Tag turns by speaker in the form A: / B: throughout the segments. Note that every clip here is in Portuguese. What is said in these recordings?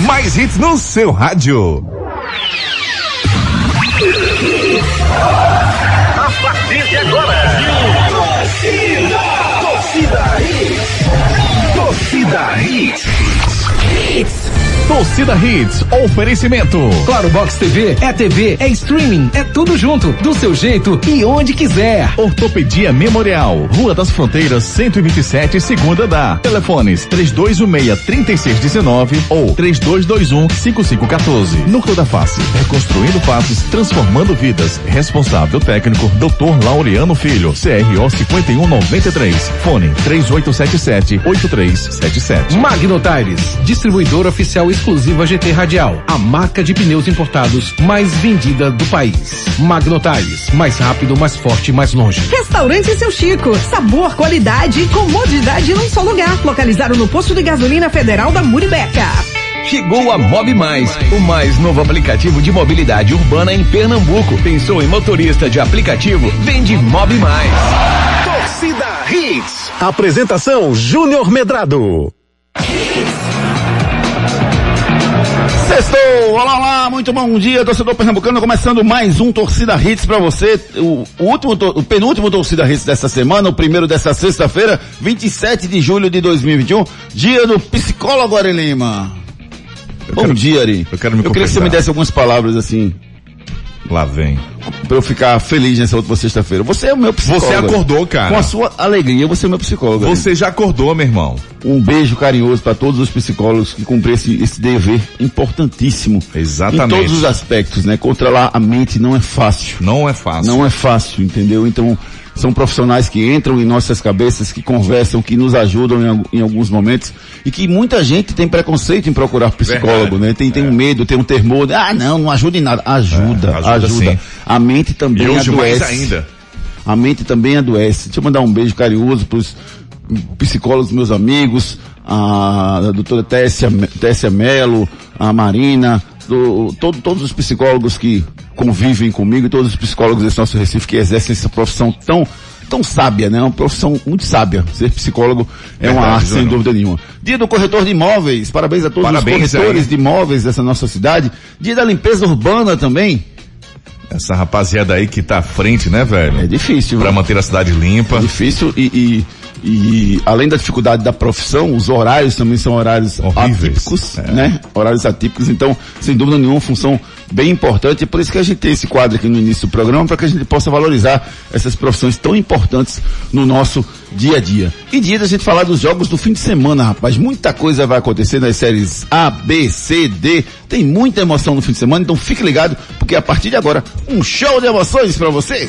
A: Mais hits no seu rádio.
B: A partir de agora, torcida, torcida hits, torcida hits.
A: Hits. Torcida Hits, oferecimento.
C: Claro Box TV é TV, é streaming, é tudo junto, do seu jeito e onde quiser.
A: Ortopedia Memorial, Rua das Fronteiras, 127, segunda da. Telefones 3216-3619 ou 3221-5514. Núcleo da Face, reconstruindo faces, transformando vidas. Responsável técnico, Dr. Laureano Filho, CRO 5193. Fone 3877-8377.
C: Magno Tires, distribuidor oficial exclusiva GT Radial, a marca de pneus importados mais vendida do país. Magnotires, mais rápido, mais forte, mais longe.
D: Restaurante Seu Chico, sabor, qualidade e comodidade num só lugar. Localizado no posto de gasolina federal da Muribeca.
E: Chegou a Mob Mais, o mais novo aplicativo de mobilidade urbana em Pernambuco. Pensou em motorista de aplicativo? Vende Mob Mais.
B: Torcida Hits.
A: Apresentação Júnior Medrado.
F: Sextou! Olá, olá, muito bom dia, torcedor pernambucano, começando mais um Torcida Hits para você, o, o, último, o penúltimo Torcida Hits dessa semana, o primeiro dessa sexta-feira, 27 de julho de 2021, dia do psicólogo Ari Lima.
A: Eu
F: bom
A: quero-
F: dia, Ari.
A: eu quero me
F: Eu queria que você me desse algumas palavras assim,
A: Lá vem.
F: pra eu ficar feliz nessa última sexta-feira. Você é o meu psicólogo.
A: Você acordou, cara.
F: Com a sua alegria, você é o meu psicólogo.
A: Você já acordou, meu irmão.
F: Um beijo carinhoso para todos os psicólogos que cumprem esse, esse dever importantíssimo.
A: Exatamente.
F: Em todos os aspectos, né? Controlar a mente não é fácil.
A: Não é fácil.
F: Não é fácil, entendeu? Então, são profissionais que entram em nossas cabeças, que conversam, que nos ajudam em, em alguns momentos e que muita gente tem preconceito em procurar psicólogo,
A: Verdade.
F: né? Tem, tem um medo, tem um temor. Ah, não, não ajuda em nada. Ajuda,
A: É, ajuda
F: ajuda. A mente também
A: E hoje
F: adoece.
A: mais ainda.
F: A mente também adoece. Deixa eu mandar um beijo carinhoso pros psicólogos meus amigos, a doutora Tessia, Tessia Melo, a Marina, do, todo- todos os psicólogos que convivem comigo e todos os psicólogos desse nosso Recife que exercem essa profissão tão tão sábia, né? Uma profissão muito sábia. Ser psicólogo é uma
A: Verdade,
F: arte, sem
A: Júnior.
F: dúvida nenhuma. Dia do corretor de imóveis. Parabéns a todos
A: Parabéns
F: os corretores
A: aí.
F: de imóveis dessa nossa cidade. Dia da limpeza urbana também.
A: Essa rapaziada aí que tá à frente, né,
F: É
A: velho?
F: difícil.
A: Pra
F: viu?
A: manter a cidade limpa.
F: difícil e, e, e além da dificuldade da profissão, os horários também são horários
A: Horríveis.
F: atípicos,
A: É.
F: né? Horários atípicos, então, sem dúvida nenhuma, uma função bem importante. É por isso que a gente tem esse quadro aqui no início do programa, para que a gente possa valorizar essas profissões tão importantes no nosso dia a dia. E dia da gente falar dos jogos do fim de semana, rapaz. Muita coisa vai acontecer nas séries A, B, C, D. Tem muita emoção no fim de semana, então fique ligado, porque a partir de agora, um show de emoções para você.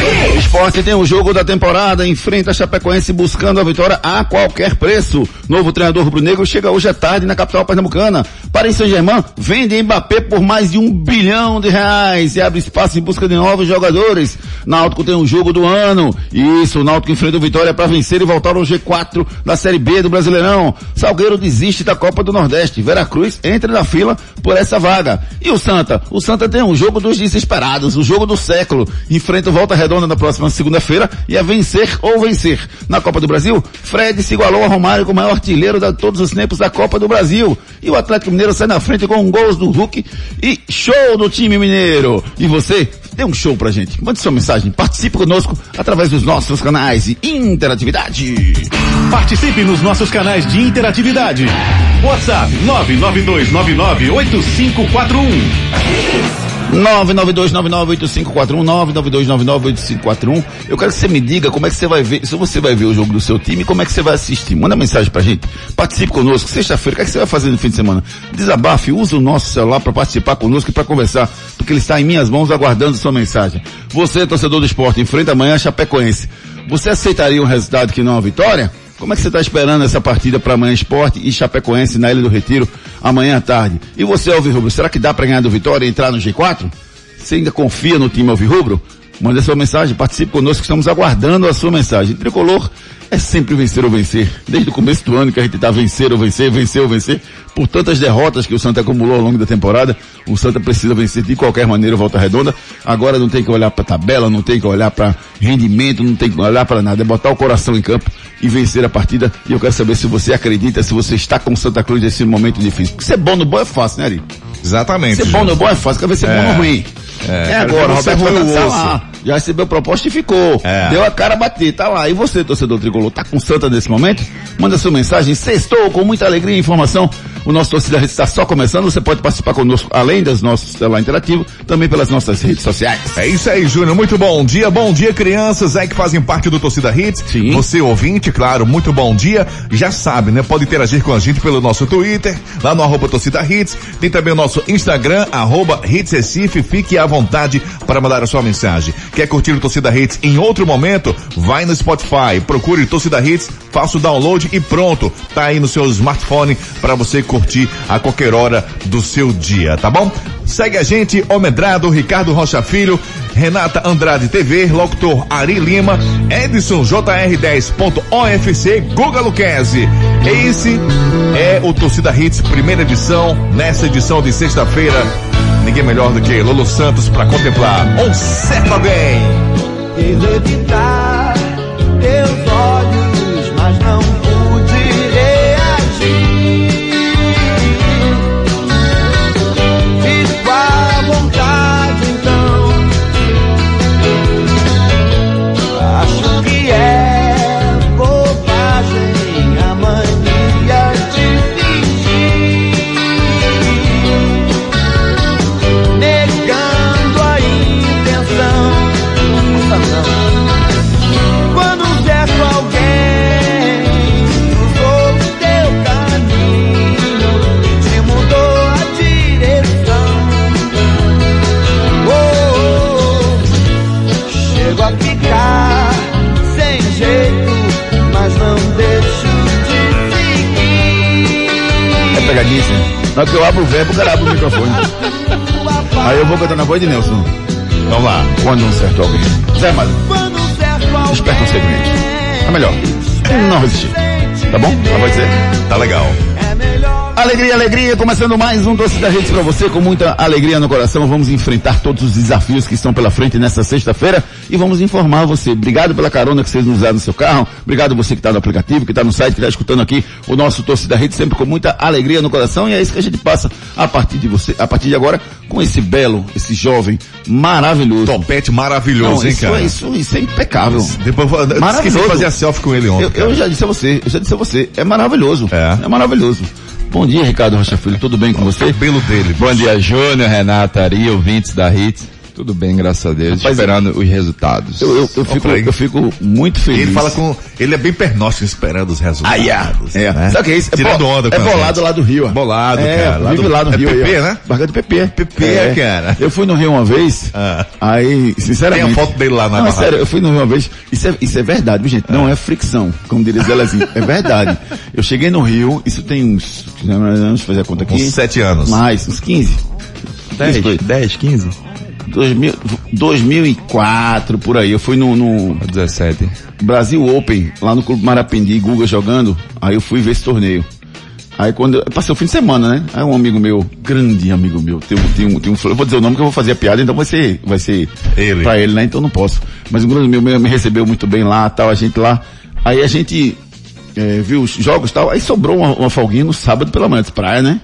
F: O esporte tem o jogo da temporada, enfrenta a Chapecoense buscando a vitória a qualquer preço. Novo treinador rubro-negro chega hoje à tarde na capital pernambucana. Paris Saint-Germain vende Mbappé por mais de um bilhão de reais e abre espaço em busca de novos jogadores. Náutico tem o jogo do ano. Isso, o Náutico enfrenta o Vitória para vencer e voltar ao G4 da Série B do Brasileirão. Salgueiro desiste da Copa do Nordeste. Veracruz entra na fila por essa vaga. E o Santa? O Santa tem um jogo dos desesperados, o jogo do século. Enfrenta o Volta Redonda na próxima segunda-feira e é vencer ou vencer. Na Copa do Brasil, Fred se igualou a Romário como maior artilheiro de todos os tempos da Copa do Brasil. E o Atlético Mineiro sai na frente com gols do Hulk e show do time mineiro. E você? Dê um show pra gente. Mande sua mensagem. Participe conosco através dos nossos canais de interatividade.
A: Participe nos nossos canais de interatividade. WhatsApp 992998541.
F: 992998541, 992998541. Eu quero que você me diga como é que você vai ver, se você vai ver o jogo do seu time, como é que você vai assistir. Manda mensagem pra gente. Participe conosco. Sexta-feira, o que, é que você vai fazer no fim de semana? Desabafe, use o nosso celular para participar conosco e para conversar, porque ele está em minhas mãos aguardando sua mensagem. Você, torcedor do esporte, enfrenta amanhã a Chapecoense. Você aceitaria um resultado que não a vitória? Como é que você está esperando essa partida para amanhã Esporte e Chapecoense na Ilha do Retiro amanhã à tarde? E você, Alvirrubro, será que dá para ganhar do Vitória e entrar no G4? Você ainda confia no time Alvirrubro? Mande a sua mensagem, participe conosco, estamos aguardando a sua mensagem. Tricolor é sempre vencer ou vencer. Desde o começo do ano que a gente está vencer ou vencer, vencer ou vencer. Por tantas derrotas que o Santa acumulou ao longo da temporada, o Santa precisa vencer de qualquer maneira volta redonda. Agora não tem que olhar para tabela, não tem que olhar para rendimento, não tem que olhar para nada. É botar o coração em campo e vencer a partida. E eu quero saber se você acredita, se você está com o Santa Cruz nesse momento difícil. Porque ser bom no bom é fácil, né, Ari?
A: Exatamente.
F: Ser bom no bom é fácil, quer ver ser é. bom no ruim. É, é agora, Roberto Fernandes tá lá, já recebeu proposta e ficou. É. Deu a cara a bater, tá lá. E você, torcedor tricolor, tá com Santa nesse momento? Manda sua mensagem, sextou com muita alegria e informação. O nosso torcida está só começando, você pode participar conosco, além das nossas celular interativo, também pelas nossas redes sociais.
A: É isso aí, Júnior, muito bom dia, bom dia crianças aí que fazem parte do Torcida Hits. Sim. Você ouvinte, claro, muito bom dia. Já sabe, né? Pode interagir com a gente pelo nosso Twitter, lá no arroba Torcida Hits. Tem também o nosso Instagram, arroba Hits Recife. Fique à vontade para mandar a sua mensagem. Quer curtir o Torcida Hits em outro momento? Vai no Spotify, procure Torcida Hits, faça o download e pronto. Tá aí no seu smartphone para você curtir a qualquer hora do seu dia, tá bom? Segue a gente, Omedrado, Ricardo Rocha Filho, Renata Andrade TV, Locutor Ari Lima, Edson JR10.ofc, Guga Luquezzi. Esse é o Torcida Hits, primeira edição, nessa edição de sexta-feira. Ninguém melhor do que Lolo Santos para contemplar um certo alguém. evitar teus olhos,
F: Na que eu abro o verbo, o cara abre o microfone. Aí eu vou cantar na voz de Nelson. Vamos lá. Quando um certo alguém. Zé Mário. Desperta um segmento. É melhor. Não resistir. Tá bom? Vai ser?
A: Tá legal.
F: Alegria, alegria, começando mais um Doce da Rede para você, com muita alegria no coração. Vamos enfrentar todos os desafios que estão pela frente nessa sexta-feira e vamos informar você. Obrigado pela carona que vocês nos no seu carro. Obrigado você que está no aplicativo, que está no site, que está escutando aqui o nosso Torcida Rede, sempre com muita alegria no coração. E é isso que a gente passa a partir de você, a partir de agora, com esse belo, esse jovem maravilhoso.
A: Topete maravilhoso, Não, hein,
F: isso,
A: cara?
F: Isso, isso é impecável.
A: Depois, maravilhoso. Esqueci de fazer a selfie com ele ontem.
F: Eu, eu, já disse a você, eu já disse a você, é maravilhoso. É, é maravilhoso. Bom dia, Ricardo Rocha Filho. Tudo bem com você? O
A: cabelo dele.
G: Bom dia, Júnior, Renata, Ari, ouvintes da HIT. Tudo bem, graças a Deus. Rapaz, esperando os resultados.
F: Eu, eu, eu, fico, eu fico muito feliz.
A: Ele fala com. Ele é bem pernóstico esperando os resultados. Ah,
F: yeah. é. Né? Sabe o que é isso? É Tirando bo, onda É bolado lá do Rio.
A: Bolado,
F: é,
A: cara.
F: Lá do, lá do é Rio.
A: PP, aí, né?
F: Barca do PP.
A: PP, é. cara.
F: Eu fui no Rio uma vez. Ah. Aí, sinceramente.
A: Tem a foto dele lá na
F: Não, é sério, eu fui no Rio uma vez. Isso é, isso é verdade, viu, gente? Ah. Não é fricção, como diria Zelezinho. É verdade. Eu cheguei no Rio, isso tem uns. Vamos fazer a conta aqui.
A: Uns sete anos.
F: Mais, uns 15.
G: 10, 10, 15?
F: 2000, 2004, por aí. Eu fui no, no
G: 17.
F: Brasil Open, lá no Clube Marapendi, Guga jogando. Aí eu fui ver esse torneio. Aí quando eu, passei o fim de semana, né? Aí um amigo meu, grande amigo meu, tem, tem, um, tem um, eu vou dizer o nome que eu vou fazer a piada, então vai ser, vai ser ele. pra ele, né? Então não posso. Mas um grande amigo meu me recebeu muito bem lá, tal, a gente lá. Aí a gente é, viu os jogos tal, aí sobrou uma, uma folguinha no sábado pela manhã, de praia, né?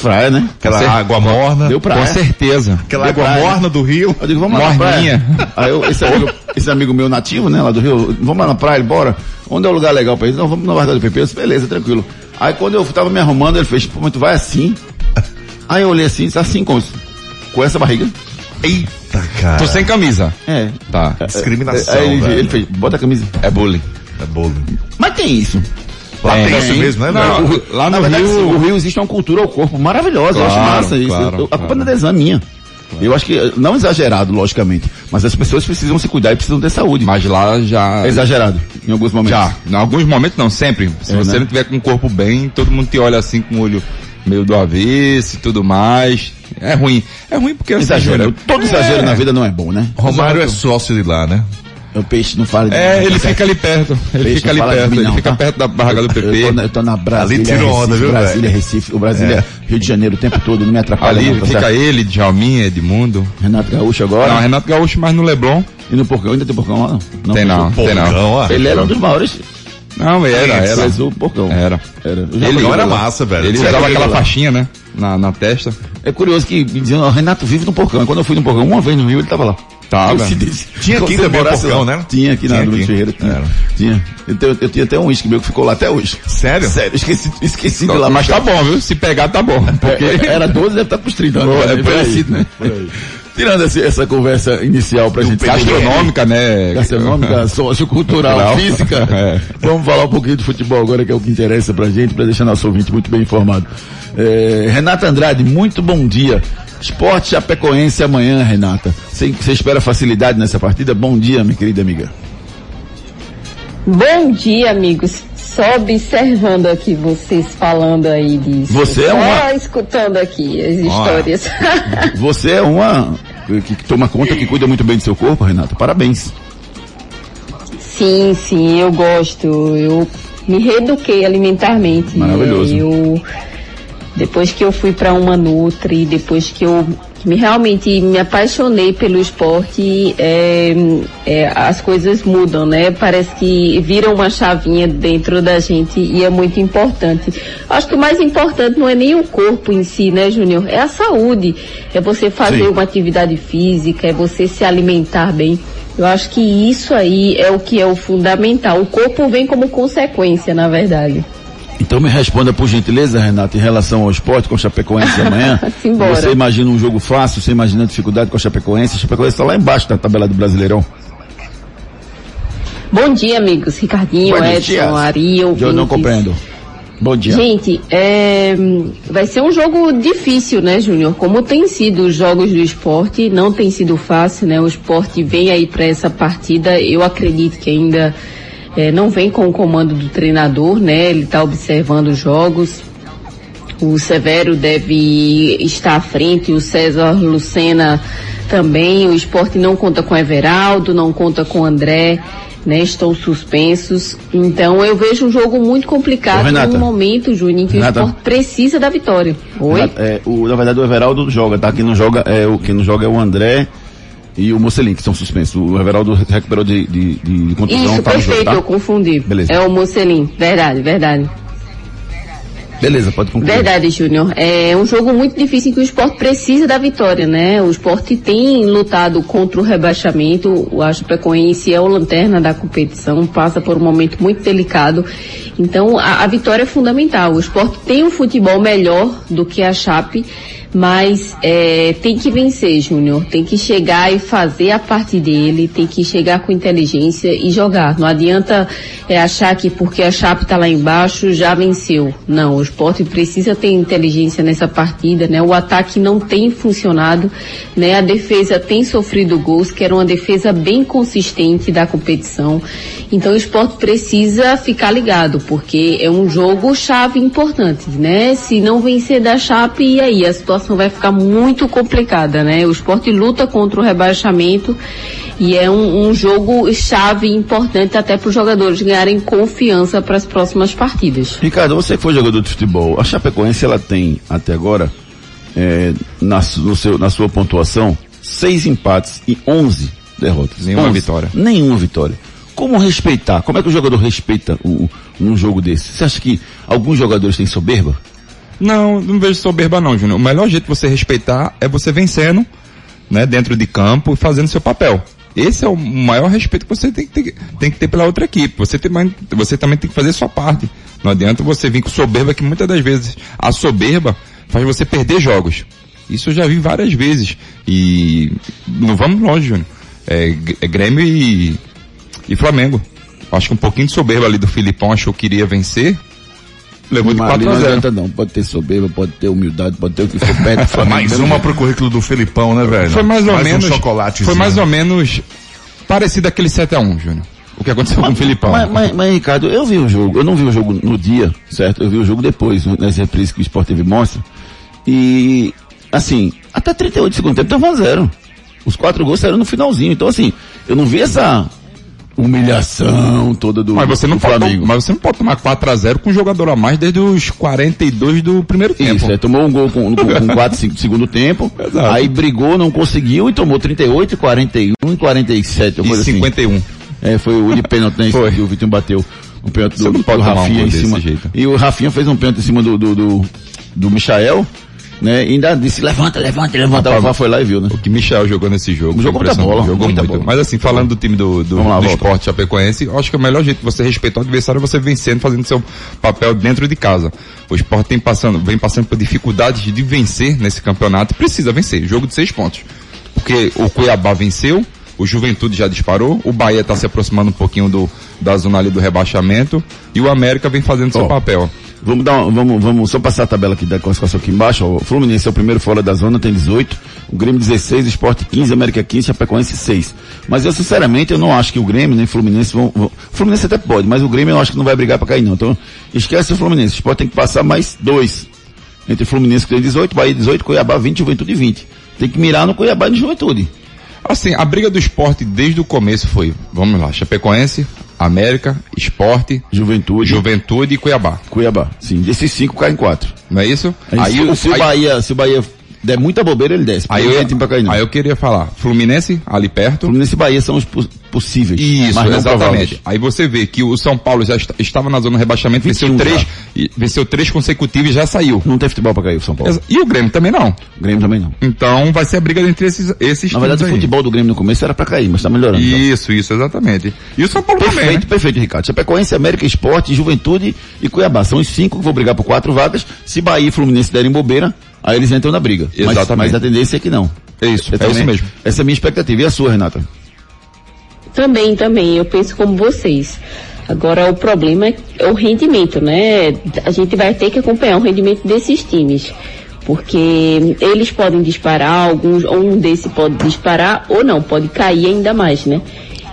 F: Praia, né?
A: Aquela água morna.
F: Deu praia.
A: Com certeza.
F: Aquela Deu água praia. morna do rio.
A: Eu digo, vamos lá Morninha.
F: na praia. Aí eu, esse, amigo, esse amigo meu nativo, né, lá do rio, vamos lá na praia, bora. Onde é o lugar legal pra ir? Não, vamos na Verdade do PP. Eu disse, beleza, tranquilo. Aí quando eu tava me arrumando, ele fez, pô, mas tu vai assim? Aí eu olhei assim, assim, com, com essa barriga.
A: Eita, cara.
G: Tô sem camisa.
F: É.
G: Tá.
A: Discriminação.
F: Aí ele, ele fez, bota a camisa.
G: É bullying.
A: É bullying.
F: Mas tem isso.
A: Lá tem, tem isso mesmo, né?
F: Não, o, lá no verdade, Rio... o Rio existe uma cultura ao corpo maravilhosa. Claro, eu acho massa isso. Claro, eu, a culpa não é minha. Claro. Eu acho que, não exagerado, logicamente, mas as pessoas precisam se cuidar e precisam ter saúde.
G: Mas lá já...
F: É exagerado, em alguns momentos.
G: Já, em alguns momentos não, sempre. Se é, você né? não tiver com o corpo bem, todo mundo te olha assim com o olho meio do avesso e tudo mais. É ruim. É ruim porque assim,
F: exagero. Todo exagero é. na vida não é bom, né?
A: Romário é sócio de lá, né?
F: O peixe não fala de
G: É, ele fica ali perto. Ele fica ali perto. Mim, não, ele fica tá? perto da barraga do PP.
F: Eu tô, eu tô na Brasília. Ali tirou onda, viu, Brasília, Recife. O Brasília, é. Rio de Janeiro o tempo todo, não me atrapalha.
G: Ali
F: não,
G: tá fica certo? ele, Djalminha, Edmundo.
F: Renato Gaúcho agora?
G: Não, Renato Gaúcho mais no Leblon.
F: E no Porcão? Ainda tem Porcão lá? Não,
G: não tem não, tem não.
F: Ele era um dos maiores
G: não, era, era.
F: O.
G: Era.
F: Era.
A: Ele era massa, velho.
G: Ele usava aquela lá. faixinha, né? Na, na testa.
F: É curioso que me diziam, Renato vive no porcão. Quando eu fui no porcão, uma vez no Rio, ele tava lá.
G: Tava.
A: Tinha aqui também o porcão, né?
F: Tinha aqui na Luiz Ferreira. Tinha. tinha. Eu, tenho, eu tinha até um uísque meu que ficou lá até hoje.
A: Sério?
F: Sério, esqueci, esqueci de lá.
G: Mas tá bom, viu? Se pegar, tá bom.
F: Porque... É, era 12, deve estar tá pros 30.
G: é, é parecido, né? Por aí.
F: Tirando essa, essa conversa inicial pra gente.
G: Gastronômica, né?
F: Gastronômica, sociocultural, física. É. Vamos falar um pouquinho de futebol agora, que é o que interessa pra gente, pra deixar nosso ouvinte muito bem informado. É, Renata Andrade, muito bom dia. Esporte Chapecoense amanhã, Renata. Você espera facilidade nessa partida? Bom dia, minha querida amiga.
H: Bom dia, amigos. Só observando aqui vocês falando aí disso.
F: Você é uma.
H: Só escutando aqui as histórias.
F: Você é uma que, que toma conta, que cuida muito bem do seu corpo, Renata. Parabéns.
H: Sim, sim, eu gosto. Eu me reeduquei alimentarmente.
F: Maravilhoso.
H: Eu depois que eu fui para uma Nutri, depois que eu realmente me apaixonei pelo esporte, é, é, as coisas mudam, né? Parece que viram uma chavinha dentro da gente e é muito importante. Acho que o mais importante não é nem o corpo em si, né, Júnior? É a saúde. É você fazer Sim. uma atividade física, é você se alimentar bem. Eu acho que isso aí é o que é o fundamental. O corpo vem como consequência, na verdade.
F: Então me responda por gentileza, Renato, em relação ao esporte com o Chapecoense amanhã. você imagina um jogo fácil, você imagina dificuldade com a Chapecoense? A Chapecoense está lá embaixo da tabela do Brasileirão.
H: Bom dia, amigos. Ricardinho, Bom Edson, dia. Ari,
F: Eu não compreendo. Bom dia.
H: Gente, é, vai ser um jogo difícil, né, Júnior? Como tem sido os jogos do esporte, não tem sido fácil, né? O esporte vem aí para essa partida. Eu acredito que ainda é, não vem com o comando do treinador, né? Ele está observando os jogos. O Severo deve estar à frente, o César Lucena também. O esporte não conta com Everaldo, não conta com André, né? Estão suspensos. Então eu vejo um jogo muito complicado no momento, em que Renata. o esporte precisa da vitória. Oi?
F: Renata, é, o, na verdade o Everaldo joga, tá? Quem não joga é o, quem não joga é o André e o Mocelin, que estão suspensos. O Everaldo recuperou de, de, de contusão.
H: Isso,
F: tá
H: perfeito, jogo, tá? eu confundi. Beleza. É o Mocelin, verdade, verdade.
F: Beleza, pode concluir.
H: Verdade, Júnior. É um jogo muito difícil em que o esporte precisa da vitória, né? O esporte tem lutado contra o rebaixamento. O Chapecoense é o lanterna da competição, passa por um momento muito delicado. Então, a, a vitória é fundamental. O esporte tem um futebol melhor do que a Chape mas é, tem que vencer, Júnior. Tem que chegar e fazer a parte dele, tem que chegar com inteligência e jogar. Não adianta é, achar que porque a Chape está lá embaixo já venceu. Não, o esporte precisa ter inteligência nessa partida, né? O ataque não tem funcionado, né? A defesa tem sofrido gols, que era uma defesa bem consistente da competição. Então o esporte precisa ficar ligado, porque é um jogo chave importante, né? Se não vencer da Chape, e aí a situação situação vai ficar muito complicada, né? O esporte luta contra o rebaixamento e é um, um jogo chave importante até para os jogadores ganharem confiança para as próximas partidas.
F: Ricardo, você que foi jogador de futebol, a Chapecoense ela tem até agora é, na, no seu, na sua pontuação seis empates e onze derrotas.
G: Nenhuma 11. vitória.
F: Nenhuma vitória. Como respeitar? Como é que o jogador respeita o, um jogo desse? Você acha que alguns jogadores têm soberba?
G: Não, não vejo soberba não, Júnior. O melhor jeito de você respeitar é você vencendo, né, dentro de campo fazendo seu papel. Esse é o maior respeito que você tem que ter, tem que ter pela outra equipe. Você, tem, você também tem que fazer sua parte. Não adianta você vir com soberba, que muitas das vezes a soberba faz você perder jogos. Isso eu já vi várias vezes. E não vamos longe, Júnior. É, é Grêmio e, e Flamengo. Acho que um pouquinho de soberba ali do Filipão achou que iria vencer
F: Levou de 4 a 0. Não, não, pode ter soberba, pode ter humildade, pode ter o que for perto.
A: mais uma pro currículo do Felipão, né, velho?
G: Foi mais ou mais menos. Um chocolate. Foi mais ou menos parecido aquele 7 a 1 Júnior. o que aconteceu
F: mas,
G: com o Filipão.
F: Mas, mas, mas, Ricardo, eu vi o jogo, eu não vi o jogo no dia, certo? Eu vi o jogo depois, nas reprises que o Sport TV mostra. E, assim, até 38 de segundo tempo tava a zero. Os quatro gols saíram no finalzinho. Então, assim, eu não vi essa humilhação toda do,
G: mas você não
F: do
G: pode,
F: Flamengo.
G: Mas você não pode tomar 4x0 com um jogador a mais desde os 42 do primeiro tempo.
F: Isso, é, tomou um gol com, com, com 4, 5 do segundo tempo,
G: Exato.
F: aí brigou, não conseguiu e tomou 38, 41 e 47.
G: E 51.
F: Assim. É, foi o de pênalti, né? Que o Vitinho bateu um pênalti do,
G: do, do
F: Rafinha
G: um
F: em cima. E o Rafinha fez um pênalti em cima do, do, do, do Michael, né? E ainda disse, levanta, levanta, levanta. Rapaz, o foi lá e viu, né?
G: O que Michel jogou nesse jogo.
F: Jogou muita bola.
G: Jogou
F: muita
G: muito.
F: Bola.
G: Mas assim, falando do time do, do,
F: lá,
G: do esporte chapecoense, acho que o melhor jeito de você respeitar o adversário é você vencendo, fazendo seu papel dentro de casa. O esporte tem passando, vem passando por dificuldades de vencer nesse campeonato e precisa vencer. Jogo de seis pontos. Porque o Cuiabá venceu, o Juventude já disparou, o Bahia está se aproximando um pouquinho do, da zona ali do rebaixamento e o América vem fazendo seu
F: Ó,
G: papel.
F: Vamos dar, vamos, vamos só passar a tabela aqui da classificação aqui embaixo. O Fluminense é o primeiro fora da zona, tem 18. O Grêmio 16, o Sport 15, América 15, Chapecoense 6. Mas eu sinceramente eu não acho que o Grêmio nem o Fluminense vão, vão. O Fluminense até pode, mas o Grêmio eu acho que não vai brigar para cair não. Então esquece o Fluminense. O Sport tem que passar mais dois. Entre Fluminense que tem 18, Bahia 18, Cuiabá 20, Juventude 20. Tem que mirar no Cuiabá e no Juventude.
G: Assim, a briga do esporte desde o começo foi, vamos lá, Chapecoense, América, Esporte,
F: Juventude,
G: Juventude e Cuiabá.
F: Cuiabá. Sim, desses cinco caem quatro.
G: Não é isso?
F: Aí, se,
G: o-
F: se o
G: aí-
F: Bahia, se o Bahia der muita bobeira, ele desce.
G: Aí eu, aí eu queria falar, Fluminense ali perto.
F: Fluminense e Bahia são os possíveis.
G: Isso, exatamente.
F: prováveis.
G: Aí você vê que o São Paulo já est- estava na zona de rebaixamento, venceu
F: 21
G: três, e venceu três consecutivos e já saiu.
F: Não tem futebol pra cair o São Paulo.
G: E o Grêmio também não.
F: O Grêmio também não.
G: Então vai ser a briga entre esses, esses
F: Na verdade, o futebol do Grêmio no começo era pra cair, mas tá melhorando. já.
G: Isso, isso, exatamente. E o São Paulo também,
F: Perfeito,
G: né?
F: perfeito, Ricardo. Chapecoense, América, Esporte, Juventude e Cuiabá. São os cinco que vão brigar por quatro vagas. Se Bahia e Fluminense derem bobeira, aí eles entram na briga. Mas-
G: Exatamente.
F: Mas, a tendência é que não.
G: É isso,
F: Eu
G: é
F: também-
G: isso mesmo.
F: Essa é a minha expectativa. E a sua, Renata?
H: Também, também, eu penso como vocês. Agora o problema é o rendimento, né? A gente vai ter que acompanhar o rendimento desses times. Porque eles podem disparar, alguns, um desses pode disparar ou não, pode cair ainda mais, né?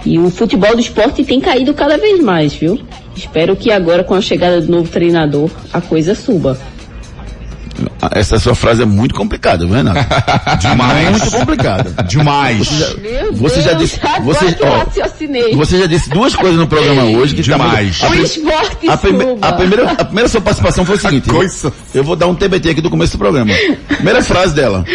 H: E o futebol do esporte tem caído cada vez mais, viu? Espero que agora com a chegada do novo treinador a coisa suba.
F: Essa sua frase é muito complicada, viu, Renata?
A: Demais.
F: Muito complicada.
A: Demais.
H: Meu
F: Você já disse- você- ó. Você já disse duas coisas no programa hoje que
A: Demais.
F: Tá,
H: O
F: a,
H: esporte
F: a, prime- a primeira, a primeira sua participação foi o seguinte.
A: coisa.
F: Eu vou dar um TBT aqui do começo do programa. Primeira frase dela.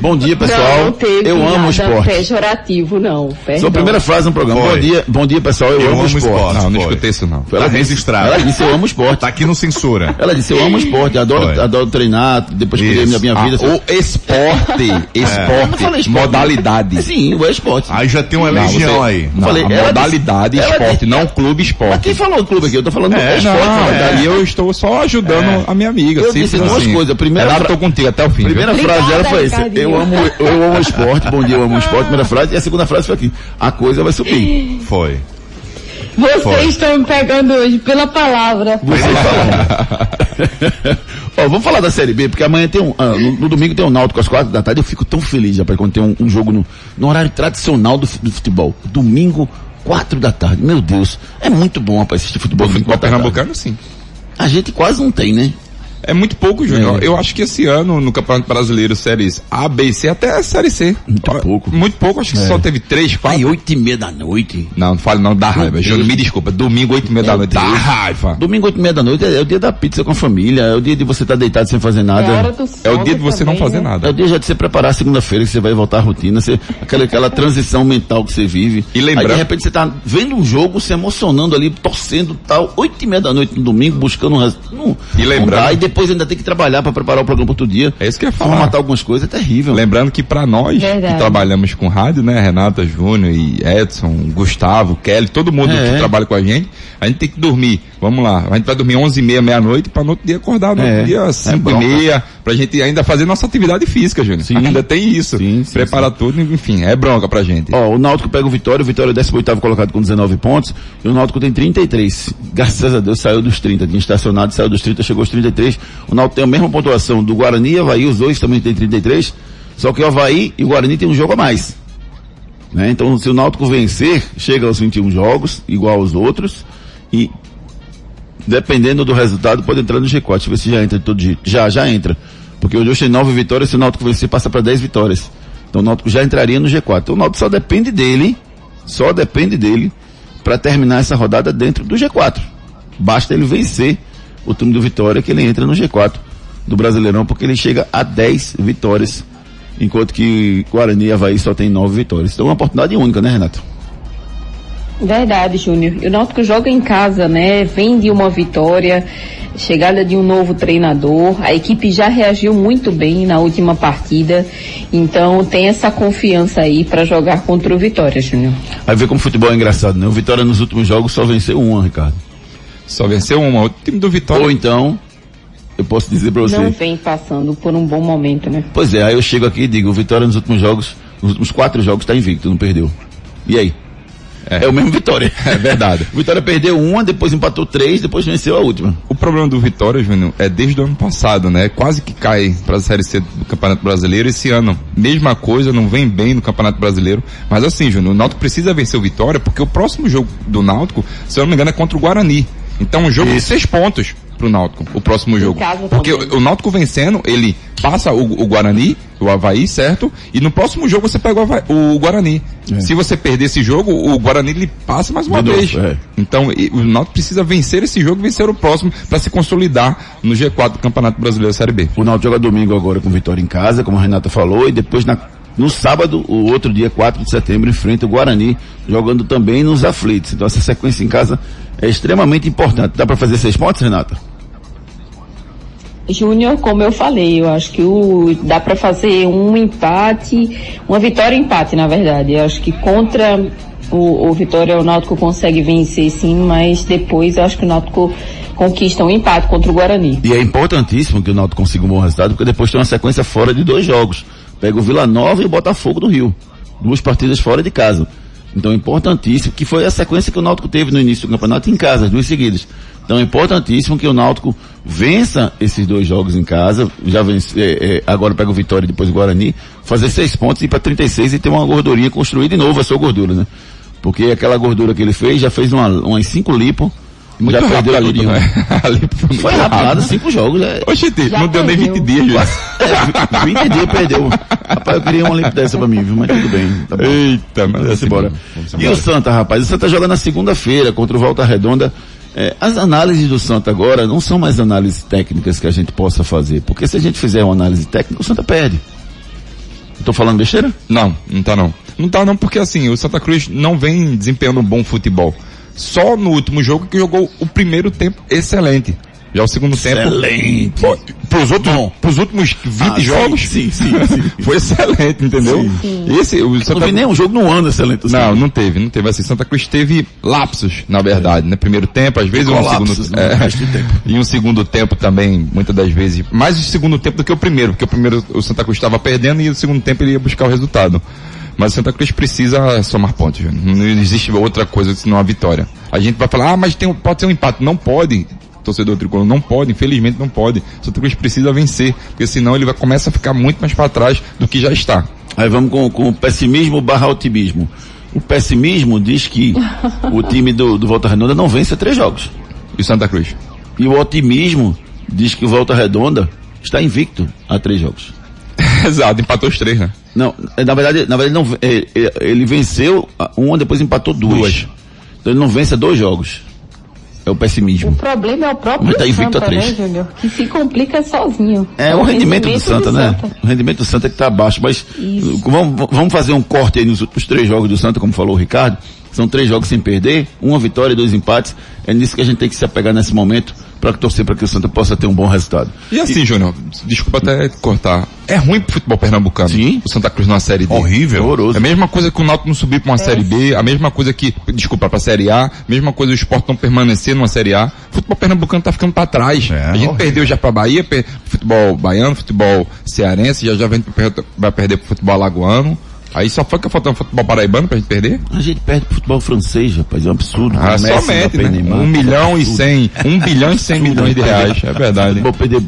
F: Bom dia, pessoal.
H: Não, não teve
F: eu amo o esporte.
H: pejorativo, não. Perdão.
F: Sua primeira frase no programa.
A: Foi.
F: Bom dia, bom dia, pessoal. Eu, amo, o esporte.
G: Não, não
A: Foi.
G: escutei isso não.
F: Ela
A: Tá
F: disse-
A: registrado.
F: Ela disse, eu amo o esporte.
A: Tá aqui no censura.
F: Ela disse, eu amo o esporte, adoro,
A: Foi.
F: adoro treinar, depois que eu
A: Isso.
F: minha, minha
G: Ah,
F: vida.
G: o esporte,
F: Eu não
G: esporte,
F: falei esporte.
G: modalidade.
F: Sim, o esporte.
A: Aí já tem uma
G: Não,
A: legião
G: você-
A: aí.
G: Não,
F: Falei,
G: a modalidade
F: disse-
G: esporte,
F: disse-
G: não clube
F: Mas
G: esporte.
F: quem falou do clube aqui? Eu tô falando
A: É,
F: do esporte.
G: Não, daí eu estou só ajudando a minha amiga.
F: Eu disse duas
G: assim.
F: coisas. A primeira fra-
G: tô contigo até o fim.
F: Primeira frase dela foi essa. Eu amo, eu amo o esporte. Bom dia, eu amo o esporte. Primeira frase. E a segunda frase foi aqui. A coisa vai subir.
A: Foi.
H: Vocês
A: Foi.
H: estão me pegando hoje pela palavra.
F: Ó, vamos falar da Série B, porque amanhã tem um. ah, no, no domingo tem um Náutico às quatro da tarde. Eu fico tão feliz, rapaz, quando tem um, um jogo no, no horário tradicional do, do futebol. Domingo, quatro da tarde. Meu Deus. É muito bom, rapaz, assistir futebol domingo,
G: Futebol
F: quatro da tarde.
G: pernambucano, sim.
F: A gente quase não tem, né?
G: É muito pouco, Júnior.
F: É.
G: Eu acho que esse ano, no Campeonato Brasileiro, séries A, B e C, até a Série C.
F: Muito
G: Ó,
F: pouco.
G: Muito pouco, acho que
F: É.
G: só teve três, quatro.
F: Aí, oito e meia da noite.
G: Não, não fale não, dá raiva. Júnior, me desculpa. Domingo, oito e meia da
F: Meu
G: noite. Dá raiva.
F: Domingo, oito e meia da noite é, é o dia da pizza com a família. É o dia de você estar deitado sem fazer nada.
H: É
G: É o dia de você não
H: também,
G: fazer
H: né?
F: É
G: nada.
F: o dia já de você preparar a segunda-feira, que você vai voltar à rotina, você, aquela, aquela transição mental que você vive.
G: E lembrando-
F: Aí de repente você tá vendo um jogo, se emocionando ali, torcendo tal, oito e meia da noite no domingo, buscando um não,
G: E lembrando-
F: não dá, e depois ainda tem que trabalhar para preparar o programa para outro dia.
G: É isso que eu ia falar.
F: Formatar algumas coisas, é terrível.
G: Lembrando que pra nós
H: Verdade.
G: que trabalhamos com rádio, né, Renata Júnior e Edson, Gustavo, Kelly, todo mundo
F: É.
G: que trabalha com a gente, a gente tem que dormir. Vamos lá, a gente vai dormir 11 e meia, meia-noite, pra no outro dia acordar no
F: É.
G: outro dia
F: É
G: 5 e
F: bronca.
G: meia, pra gente ainda fazer nossa atividade física, Júnior.
F: Sim.
G: Ainda tem isso.
F: Sim, sim,
G: Prepara tudo, enfim, é bronca pra gente.
F: Ó, o Náutico pega o Vitória, o Vitória é o 18 colocado com 19 pontos, e o Náutico tem 33. Graças a Deus saiu dos 30, tinha estacionado, saiu dos 30, chegou aos 33. O Náutico tem a mesma pontuação do Guarani e Havaí, os dois também tem 33, só que o Havaí e o Guarani tem um jogo a mais. Né? Então, se o Náutico vencer, chega aos 21 jogos, igual aos outros, e dependendo do resultado, pode entrar no G4. Deixa eu ver se já entra todo dia. Já, já entra. Porque hoje tem nove vitórias, se o Náutico vencer, passa para 10 vitórias. Então o Náutico já entraria no G4. Então o Náutico só depende dele, só depende dele, para terminar essa rodada dentro do G4. Basta ele vencer o time do Vitória que ele entra no G4 do Brasileirão, porque ele chega a 10 vitórias, enquanto que Guarani e Havaí só tem 9 vitórias. Então é uma oportunidade única, né, Renato?
H: Verdade, Júnior. O Náutico joga em casa, né? Vem de uma vitória, chegada de um novo treinador. A equipe já reagiu muito bem na última partida, então tem essa confiança aí para jogar contra o Vitória, Júnior.
F: Aí vê como o futebol é engraçado, né? O Vitória nos últimos jogos só venceu uma, Ricardo.
G: Só venceu uma. O time do Vitória.
F: Ou então, eu posso dizer para você.
H: Não vem passando por um bom momento, né?
F: Pois é, aí eu chego aqui e digo, o Vitória nos últimos jogos, nos últimos quatro jogos está invicto, não perdeu. E aí? É. é, o mesmo Vitória.
G: É verdade.
F: o Vitória perdeu uma, depois empatou três, depois venceu a última.
G: O problema do Vitória, Júnior, é desde o ano passado, né? Quase que cai para a Série C do Campeonato Brasileiro esse ano. Mesma coisa, não vem bem no Campeonato Brasileiro. Mas assim, Júnior, o Náutico precisa vencer o Vitória, porque o próximo jogo do Náutico, se eu não me engano, é contra o Guarani. Então um jogo Isso. de seis pontos pro Náutico, o próximo jogo. Porque o, o, Náutico vencendo, ele passa o, o, Guarani, o Havaí, certo? E no próximo jogo você pega o, Havaí, o Guarani. É. Se você perder esse jogo, o Guarani ele passa mais uma vez. é. Então e, o Náutico precisa vencer esse jogo e vencer o próximo para se consolidar no G4 do Campeonato Brasileiro Série B.
F: O Náutico joga domingo agora com vitória em casa, como a Renata falou, e depois na no sábado, o outro dia, 4 de setembro, enfrenta o Guarani, jogando também nos aflitos. Então essa sequência em casa é extremamente importante. Dá para fazer seis pontos, Renata?
H: Júnior, como eu falei, eu acho que o, dá para fazer um empate, uma vitória empate, na verdade. Eu acho que contra o, o Vitória, o Náutico consegue vencer sim, mas depois eu acho que o Náutico conquista um empate contra o Guarani.
F: E é importantíssimo que o Náutico consiga um bom resultado, porque depois tem uma sequência fora de dois jogos. Pega o Vila Nova e o Botafogo do Rio. Duas partidas fora de casa. Então é importantíssimo, que foi a sequência que o Náutico teve no início do campeonato em casa, as duas seguidas. Então é importantíssimo que o Náutico vença esses dois jogos em casa, já vence, é, é, agora pega o Vitória e depois o Guarani, fazer seis pontos e ir para 36 e ter uma gordurinha, construir de novo a sua gordura, né? Porque aquela gordura que ele fez, já fez uma, umas cinco lipo,
G: muito já perdeu ali, né? ali
F: foi, foi rápido, nada, cinco jogos. É...
G: Oxe, não deu nem 20 dias.
F: Já. É, 20 dias perdeu. Rapaz, eu queria uma limpa dessa pra mim, viu? Mas tudo bem. Tá
G: Eita, mas
F: vamos embora. E o Santa, rapaz? O Santa joga na segunda-feira contra o Volta Redonda. É, as análises do Santa agora não são mais análises técnicas que a gente possa fazer. Porque se a gente fizer uma análise técnica, o Santa perde. Estou falando besteira?
G: Não, não tá não. Não tá não, porque assim, o Santa Cruz não vem desempenhando um bom futebol. Só no último jogo que jogou o primeiro tempo excelente. Já o segundo
F: excelente.
G: tempo. Pros outros, pros últimos 20 ah, jogos.
F: Sim, sim, sim,
G: Foi excelente, entendeu?
F: Sim. Esse, o Santa... Não vi nenhum jogo no ano excelente.
G: Assim. Não, não teve, não teve. Assim, Santa Cruz teve lapsos, na verdade, é. né? Primeiro tempo, às vezes, um lapsos, segundo, é, tempo. e um segundo tempo também, muitas das vezes. Mais o segundo tempo do que o primeiro, porque o primeiro o Santa Cruz estava perdendo e o segundo tempo ele ia buscar o resultado. Mas o Santa Cruz precisa somar pontos, não existe outra coisa senão a vitória. A gente vai falar, ah, mas tem, pode ser um empate. Não pode, torcedor tricolor, não pode, infelizmente não pode. O Santa Cruz precisa vencer, porque senão ele vai começar a ficar muito mais para trás do que já está.
F: Aí vamos com, com o pessimismo barra otimismo. O pessimismo diz que o time do, do Volta Redonda não vence três jogos.
G: E o Santa Cruz?
F: E o otimismo diz que o Volta Redonda está invicto a três jogos.
G: Exato, empatou os três, né?
F: Não, na verdade, na verdade não, ele, é, é, ele venceu uma, depois empatou duas. duas. Então ele não vence dois jogos. É o pessimismo.
H: O problema é o próprio Mas tá invicto Santa, a três. né, Júnior? Que se complica sozinho.
F: É, o, o rendimento, rendimento, do Santa, né? Santa. O rendimento do Santa é que tá abaixo, mas vamos, vamos fazer um corte aí nos últimos três jogos do Santa, como falou o Ricardo. São três jogos sem perder, uma vitória e dois empates. É nisso que a gente tem que se apegar nesse momento para torcer para que o Santa possa ter um bom resultado.
G: E assim, e... Júnior, desculpa até cortar. É ruim pro futebol pernambucano.
F: Sim.
G: O Santa Cruz numa série D.
F: Horrível.
G: Horroroso. É a mesma coisa que o Náutico não subir para uma é. série B, a mesma coisa que, desculpa, para a série A, mesma coisa o esporte não permanecer numa série A. O futebol pernambucano tá ficando para trás. É, a gente horrível. perdeu já para Bahia, per... futebol baiano, futebol cearense, já já vai perder pro futebol alagoano. Aí só foi que faltando futebol paraibano pra gente perder?
F: A gente perde futebol francês, rapaz, é um absurdo.
G: Ah, somente, né? Neymar, um milhão e cem, um bilhão e cem milhões de reais, é verdade.
F: Perder,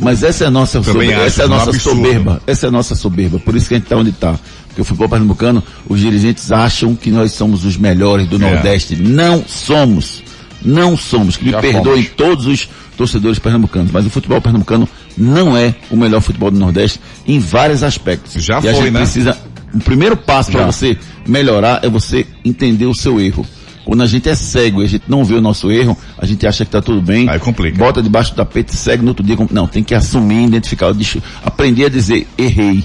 F: mas essa é a nossa soberba, essa é a nossa soberba, essa é a nossa soberba, por isso que a gente tá onde tá. Porque o futebol pernambucano, os dirigentes acham que nós somos os melhores do
A: É.
F: Nordeste. Não somos. Não somos. Que me
G: Já
F: perdoem
G: fomos.
F: todos os torcedores pernambucanos, mas o futebol pernambucano não é o melhor futebol do Nordeste em vários aspectos.
A: Já
F: e a
A: foi,
F: gente
A: né?
F: precisa, o primeiro passo para você melhorar é você entender o seu erro. Quando a gente é cego e a gente não vê o nosso erro, a gente acha que tá tudo bem.
A: Aí complica.
F: Bota debaixo do tapete, segue no outro dia. Não, tem que assumir, identificar, aprender a dizer errei.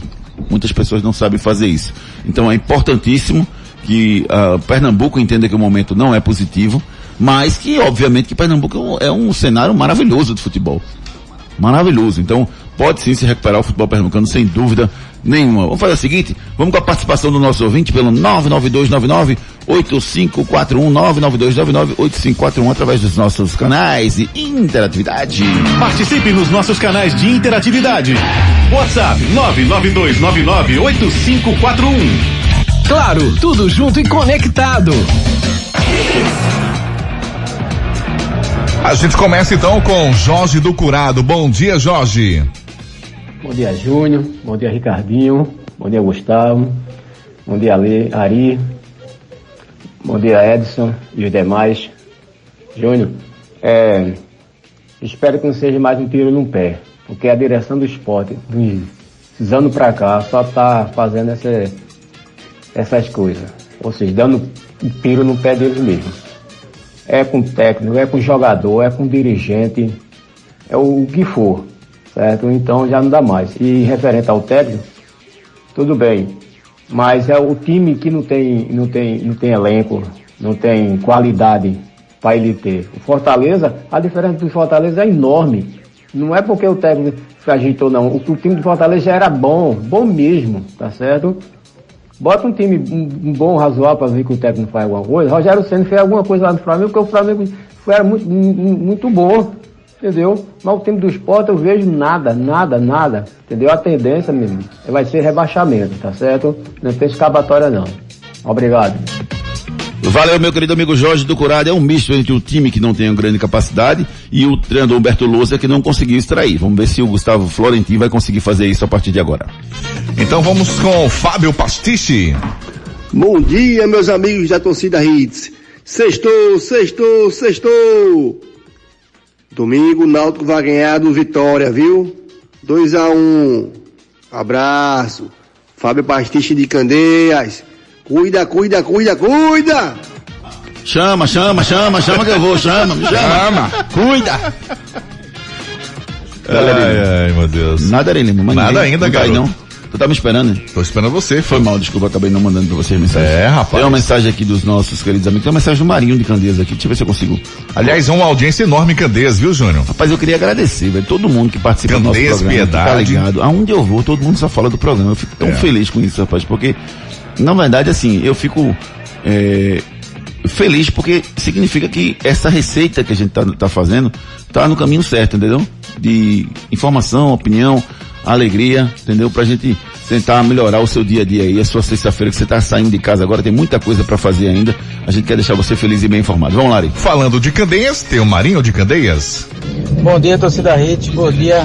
F: Muitas pessoas não sabem fazer isso. Então é importantíssimo que ah, Pernambuco entenda que o momento não é positivo, mas que obviamente que Pernambuco é um, é um cenário maravilhoso de futebol. Maravilhoso. Então, pode sim se recuperar o futebol pernambucano, sem dúvida nenhuma. Vamos fazer o seguinte, vamos com a participação do nosso ouvinte pelo 99299-8541, 99299-8541, através dos nossos canais de interatividade.
C: Participe nos nossos canais de interatividade. WhatsApp 992998541.
I: Claro, tudo junto e conectado.
A: A gente começa então com Jorge do Curado. Bom dia, Jorge.
J: Bom dia, Júnior. Bom dia, Ricardinho. Bom dia, Gustavo. Bom dia, Ale, Ari. Bom dia, Edson e os demais. Júnior, é, espero que não seja mais um tiro no pé, porque a direção do esporte, dos anos pra cá, só tá fazendo essa, essas coisas. Ou seja, dando um tiro no pé deles mesmo. É com técnico, é com jogador, é com dirigente, é o que for, certo? Então já não dá mais. E referente ao técnico, tudo bem. Mas é o time que não tem, não tem, não tem elenco, não tem qualidade para ele ter. O Fortaleza, a diferença do Fortaleza é enorme. Não é porque o técnico se ajeitou, não. O, o time do Fortaleza já era bom, bom mesmo, tá certo? Bota um time um, um bom, razoável para ver que o técnico faz alguma coisa. Rogério Senna fez alguma coisa lá no Flamengo, porque o Flamengo foi, era muito, mu- muito bom, entendeu? Mas o time do esporte eu vejo nada, nada, nada, entendeu? A tendência, mesmo, vai ser rebaixamento, tá certo? Não tem escapatória não. Obrigado.
F: Valeu, meu querido amigo Jorge do Curado. É um misto entre o time que não tem uma grande capacidade e o treinador Humberto Lousa que não conseguiu extrair. Vamos ver se o Gustavo Florentino vai conseguir fazer isso a partir de agora.
A: Então vamos com Fábio Pastiche.
K: Bom dia, meus amigos da torcida Hits. Sextou, sextou, sextou. Domingo, o Náutico vai ganhar do Vitória, viu? 2 a 1 um. Abraço. Fábio Pastiche de Candeias. Cuida, cuida, cuida, cuida!
F: Chama, chama, chama, chama que eu vou, chama, me chama. Cuida!
A: Ai, ai, meu Deus.
F: Nada, Lima,
A: Nada ainda,
F: não tá aí,
A: garoto.
F: não. Tu tá me esperando, né?
A: Tô esperando você.
F: Foi mal, desculpa, acabei não mandando pra vocês mensagem.
A: É, rapaz.
F: Tem uma mensagem aqui dos nossos queridos amigos. Tem uma mensagem do Marinho de Candeias aqui. Deixa eu ver se eu consigo.
A: Aliás, é uma audiência enorme em Candeias, viu, Júnior?
F: Rapaz, eu queria agradecer, velho, todo mundo que participa
A: Candeias,
F: do nosso programa. Tá
A: Piedade.
F: ligado. Aonde eu vou, todo mundo só fala do programa. Eu fico tão
A: É.
F: feliz com isso, rapaz, porque, na verdade, assim, eu fico, é, feliz porque significa que essa receita que a gente tá, tá fazendo tá no caminho certo, entendeu? De informação, opinião, alegria, entendeu? Pra gente tentar melhorar o seu dia a dia aí, a sua sexta-feira que você tá saindo de casa agora, tem muita coisa pra fazer ainda. A gente quer deixar você feliz e bem informado. Vamos lá, Ari.
A: Falando de Candeias, tem o Marinho de Candeias.
L: Bom dia, torcida Rede. Bom dia.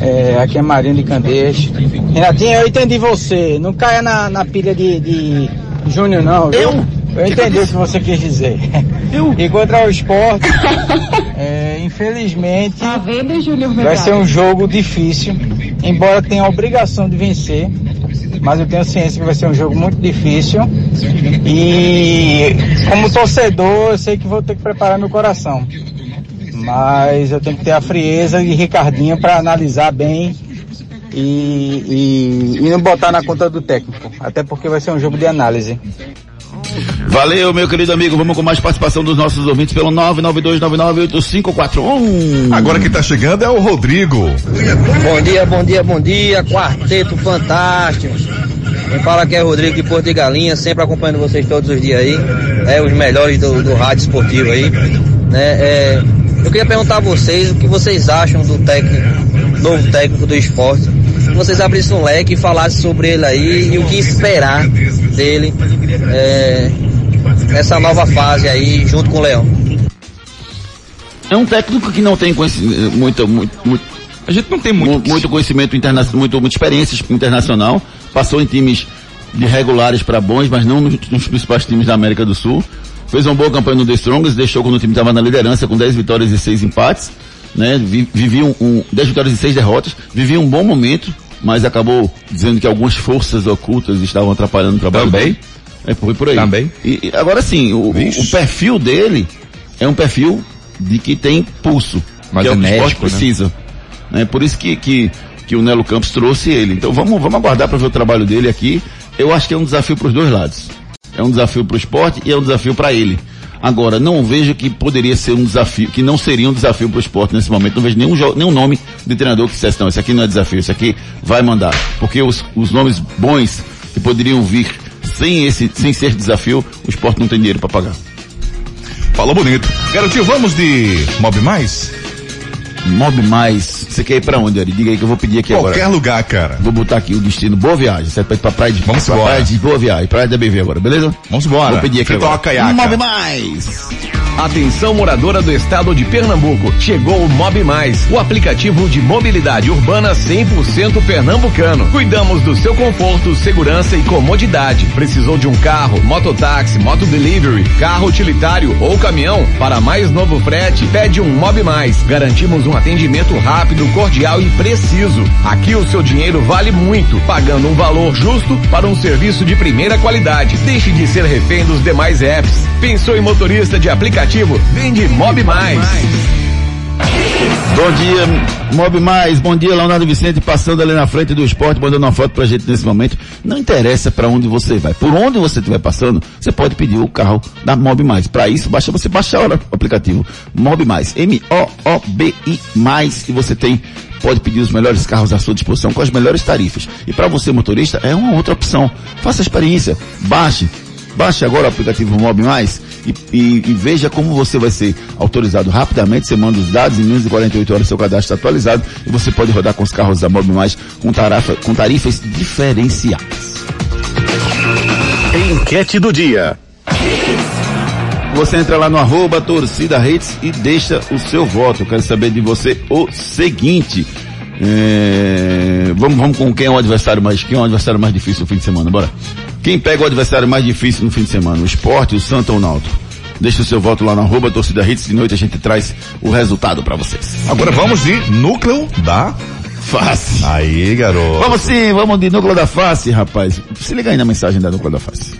L: É, aqui é Marinho de Candeias. Renatinho, eu entendi você. Não caia na, na pilha de, de Júnior, não. viu?
F: Eu?
L: Eu entendi o que você quis dizer.
F: Eu?
L: E contra o esporte, é, infelizmente,
H: Tá vendo, Júnior
L: vai ser um jogo difícil. Embora tenha a obrigação de vencer. Mas eu tenho ciência que vai ser um jogo muito difícil. E como torcedor, eu sei que vou ter que preparar meu coração. Mas eu tenho que ter a frieza de Ricardinho para analisar bem e, e, e não botar na conta do técnico. Até porque vai ser um jogo de análise.
F: Valeu, meu querido amigo. Vamos com mais participação dos nossos ouvintes pelo 992998541.
A: Agora quem tá chegando é o Rodrigo.
M: Bom dia, bom dia, bom dia, quarteto fantástico. Quem fala aqui é Rodrigo de Porto de Galinha, sempre acompanhando vocês todos os dias aí. É os melhores do, do rádio esportivo aí. Né? É, eu queria perguntar a vocês o que vocês acham do técnico, novo técnico do esporte. Se vocês abrissem um leque e falassem sobre ele aí e o que esperar dele é, nessa nova fase aí, junto com o Leão.
F: É um técnico que não tem conhecimento, muito, muito, muito,
G: A gente não tem
F: mu-
G: muito.
F: muito conhecimento internacional, muito, muita experiência internacional. Passou em times de regulares para bons, mas não nos, nos, principais times da América do Sul. Fez uma boa campanha no The Strongest, deixou quando o time estava na liderança com 10 vitórias e 6 empates. Né? Vivia um, um 10 vitórias e 6 derrotas, vivia um bom momento, mas acabou dizendo que algumas forças ocultas estavam atrapalhando o trabalho
G: Também.
F: dele. É, foi por aí.
G: Também.
F: E, e agora sim, o, o, perfil dele é um perfil de que tem pulso.
G: Mas
F: que é o que o
G: enérgico,
F: esporte precisa. Né? Por isso que, que, que o Nelo Campos trouxe ele. Então vamos, vamos aguardar para ver o trabalho dele aqui. Eu acho que é um desafio para os dois lados. É um desafio para o esporte e é um desafio para ele. Agora, não vejo que poderia ser um desafio, que não seria um desafio para o esporte nesse momento. Não vejo nenhum, nenhum nome de treinador que dissesse, não, esse aqui não é desafio, esse aqui vai mandar. Porque os, os nomes bons que poderiam vir sem esse, sem ser desafio, o esporte não tem dinheiro para pagar.
A: Falou bonito. Garotinho, vamos de Mob Mais?
F: Mob Mais. Você quer ir pra onde, Ari? Diga aí que eu vou pedir aqui
A: Qualquer
F: agora.
A: lugar, cara.
F: Vou botar aqui o destino Boa Viagem. Você vai pra praia de,
A: Vamos
F: pra
A: embora.
F: praia de Boa Viagem, praia da BV agora, beleza?
A: Vamos embora.
F: Vou pedir aqui agora. Mob Mais.
E: Atenção moradora do estado de Pernambuco, chegou o Mob Mais, o aplicativo de mobilidade urbana 100% pernambucano. Cuidamos do seu conforto, segurança e comodidade. Precisou de um carro, mototáxi, motodelivery, carro utilitário ou caminhão? Para mais novo frete, pede um Mob Mais. Garantimos um atendimento rápido, cordial e preciso. Aqui o seu dinheiro vale muito, pagando um valor justo para um serviço de primeira qualidade. Deixe de ser refém dos demais apps. Pensou em motorista de aplicativo? Vende Mob Mais.
F: Bom dia, Mob Mais. Bom dia, Leonardo Vicente, passando ali na frente do esporte, mandando uma foto pra gente nesse momento. Não interessa para onde você vai. Por onde você estiver passando, você pode pedir o carro da Mob Mais. Para isso, basta você baixar o aplicativo Mob Mais. M-O-O-B-I Mais. E você tem pode pedir os melhores carros à sua disposição com as melhores tarifas. E para você motorista é uma outra opção. Faça a experiência, baixe, baixe agora o aplicativo Mob Mais e, e, e veja como você vai ser autorizado rapidamente. Você manda os dados em menos de 48 horas seu cadastro está atualizado e você pode rodar com os carros da Mob Mais com, tarafa, com tarifas diferenciadas.
C: Enquete do dia.
F: Você entra lá no arroba torcida redes e deixa o seu voto. Eu quero saber de você o seguinte. É, vamos, vamos com quem é o adversário mais, quem é o adversário mais difícil no fim de semana, bora. Quem pega o adversário mais difícil no fim de semana? O esporte, o Santa ou o Náutico? Deixa o seu voto lá no arroba torcida hits, de noite a gente traz o resultado para vocês.
A: Agora vamos de núcleo da
F: face.
A: Aí, garoto.
F: Vamos sim, vamos de núcleo da face, rapaz. Se liga aí na mensagem da núcleo da face.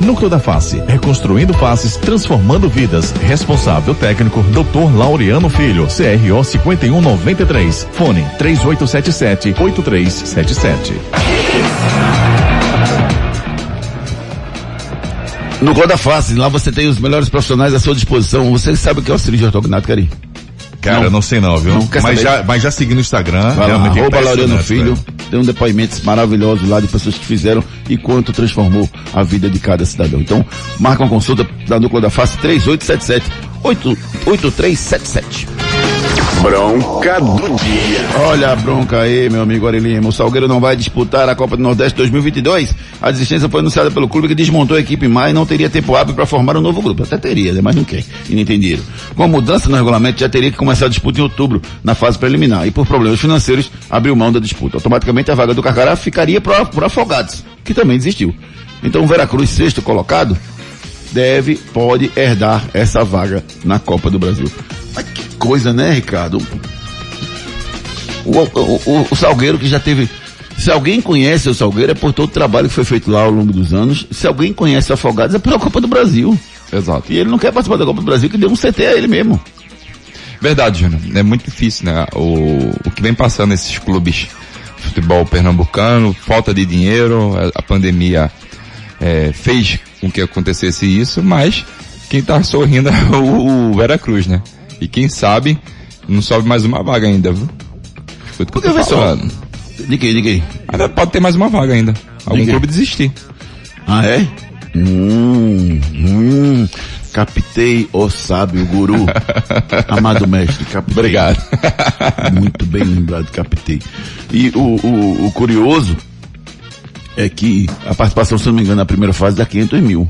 A: Núcleo da Face, reconstruindo faces, transformando vidas. Responsável técnico, Dr. Laureano Filho, CRO 5193. Fone 3877 8377.
F: Núcleo da face, lá você tem os melhores profissionais à sua disposição. Você sabe o que é o cirurgia ortognática, Ari?
A: Cara,
F: Não.
A: não, sei não, viu?
F: Não quer
A: mas,
F: saber?
A: já, mas já segui no Instagram.
F: Vai lá,
A: realmente
F: arroba Laureano Filho,
A: velho.
F: tem um depoimentos maravilhosos lá de pessoas que fizeram e quanto transformou a vida de cada cidadão. Então, marca uma consulta da Núcleo da Face 3877 8- 8377.
C: Bronca do dia.
F: Olha a bronca aí, meu amigo Ari Lima. O Salgueiro não vai disputar a Copa do Nordeste 2022. A desistência foi anunciada pelo clube que desmontou a equipe em maio e não teria tempo hábil para formar um novo grupo. Até teria, né? mas não quer. E não entenderam. Com a mudança no regulamento, já teria que começar a disputa em outubro, na fase preliminar. E por problemas financeiros, abriu mão da disputa. Automaticamente a vaga do Carcará ficaria para Afogados, que também desistiu. Então o Veracruz, sexto colocado, deve, pode herdar essa vaga na Copa do Brasil. Coisa, né, Ricardo? O, o, o, o Salgueiro que já teve. Se alguém conhece o Salgueiro é por todo o trabalho que foi feito lá ao longo dos anos. Se alguém conhece o Afogados é pela Copa do Brasil.
G: Exato.
F: E ele não quer participar da Copa do Brasil, que deu um CT a ele mesmo.
G: Verdade, Júnior. É muito difícil, né? O, o que vem passando nesses clubes futebol pernambucano, falta de dinheiro, a, a pandemia é, fez com que acontecesse isso, mas quem tá sorrindo é o, o Veracruz, né? E quem sabe não sobe mais uma vaga ainda, viu? Escuta o que eu tô falando.
F: Diga aí.
G: Ainda pode ter mais uma vaga ainda. algum clube desistir.
F: Ah, é? Hum, hum, captei o sábio guru. Amado mestre, captei.
G: Obrigado.
F: Muito bem lembrado, captei. E o, o, o curioso é que a participação, se não me engano, na primeira fase dá 500 mil.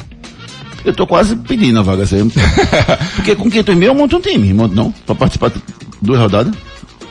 F: Eu tô quase pedindo a vaga sempre. Porque com 500 mil eu monto um time, monto não? Pra participar de duas rodadas.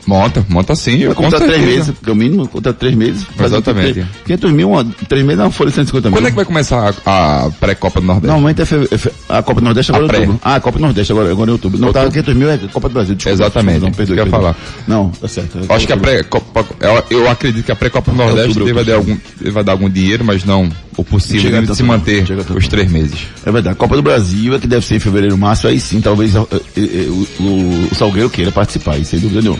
G: Monta, monta sim. Eu
F: conta três meses, porque o mínimo conta três meses.
G: Exatamente.
F: 500 mil, uma, três meses é uma folha de 150 mil.
G: Quando é que vai começar a, a pré-Copa do Nordeste?
F: Normalmente é fe, fe, a Copa do Nordeste agora
G: A
F: em
G: pré.
F: outubro. Ah, a Copa do Nordeste agora, agora em outubro. Não, tá, 500 mil é Copa do Brasil. Desculpa,
G: Exatamente.
F: Não, perdoe,
G: Quer
F: perdoe.
G: falar.
F: Não, tá certo.
G: Eu Acho que a pré-Copa, eu, eu acredito que a pré-Copa do Nordeste
F: outubro,
G: vai, dar
F: outubro.
G: algum, vai dar algum dinheiro, mas não o possível de se manter os três meses.
F: É verdade. A Copa do Brasil é que deve ser em fevereiro, março, aí sim, talvez eh, eh, o, o, o Salgueiro queira participar, isso sem dúvida nenhuma.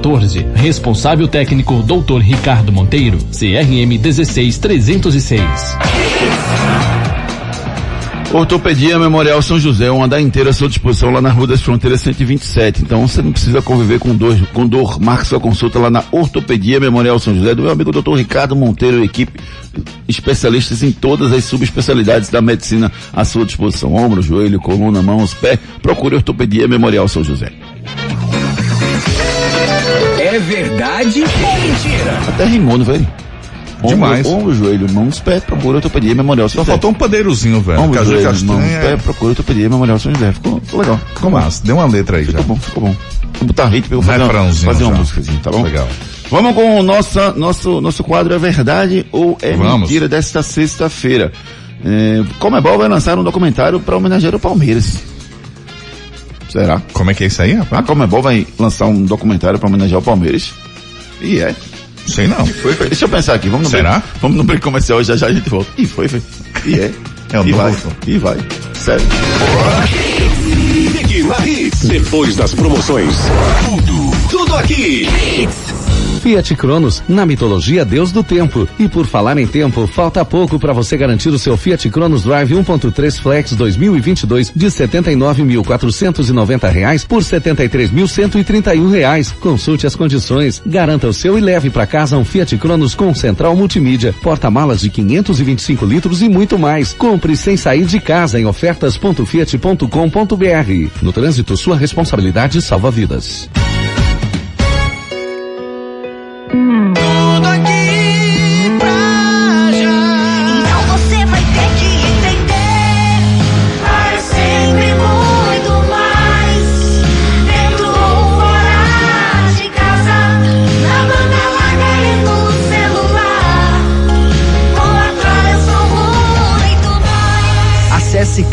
N: 5514. Responsável técnico Dr. Ricardo Monteiro, CRM 16306.
F: Ortopedia Memorial São José, um andar inteiro à sua disposição lá na Rua das Fronteiras 127. Então você não precisa conviver com dor, com dor. Marque sua consulta lá na Ortopedia Memorial São José, do meu amigo Dr. Ricardo Monteiro equipe, especialistas em todas as subespecialidades da medicina à sua disposição. Ombro, joelho, coluna, mãos, pé. Procure Ortopedia Memorial São José.
C: É verdade ou mentira?
F: Até rimou, não foi?
A: Demais.
F: Ombro, ombro, joelho, mãos, pé, procura Ortopedia Memorial São
A: Só
F: José.
A: faltou um pandeirozinho, velho.
F: Ombro,
A: Caju
F: joelho,
A: castanha.
F: mãos, pé, procura Ortopedia Memorial São José. Ficou, ficou legal.
A: Ficou massa. Deu uma letra aí já.
F: Ficou bom, ficou bom. Vou botar ritmo pra eu fazer, uma, fazer uma tá bom?
A: Legal.
F: Vamos com o nosso, nosso, nosso quadro É Verdade ou É
A: Vamos.
F: Mentira desta sexta-feira. É, Comebol vai lançar um documentário para homenagear o Palmeiras. Será?
A: Como é que é isso aí, rapaz?
F: A Comebol vai lançar um documentário para homenagear o Palmeiras. E é.
A: Sei não.
F: Foi, foi. Deixa eu pensar aqui. Vamos no
A: Será?
F: break- vamos no break comercial já já a gente volta. E foi, foi. E é.
A: É o
F: e vai. E vai. Sério.
C: Depois das promoções. Tudo, tudo aqui.
I: Fiat Cronos, na mitologia Deus do Tempo. E por falar em tempo, falta pouco para você garantir o seu Fiat Cronos Drive 1.3 Flex 2022 de 79.490 reais por 73.131 reais. Consulte as condições, garanta o seu e leve para casa um Fiat Cronos com central multimídia, porta-malas de 525 litros e muito mais. Compre sem sair de casa em ofertas.fiat.com.br. No trânsito, sua responsabilidade salva vidas.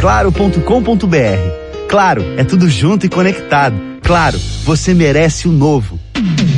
O: claro.com.br. Claro, é tudo junto e conectado. Claro, você merece o novo.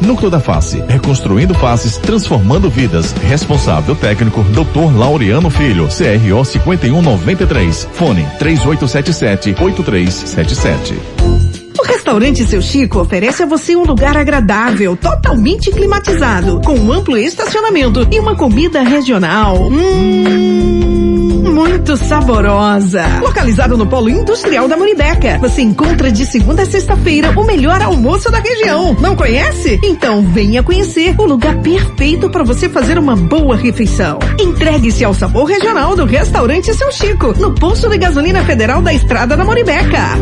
P: Núcleo da Face, reconstruindo faces, transformando vidas. Responsável técnico, Dr. Laureano Filho, CRO 5193. Fone 3877-8377.
D: O restaurante Seu Chico oferece a você um lugar agradável, totalmente climatizado, com um amplo estacionamento e uma comida regional. Hum, muito saborosa. Localizado no Polo Industrial da Muribeca, você encontra de segunda a sexta-feira o melhor almoço da região. Não conhece? Então venha conhecer o lugar perfeito para você fazer uma boa refeição. Entregue-se ao sabor regional do restaurante Seu Chico, no posto de gasolina federal da Estrada da Muribeca.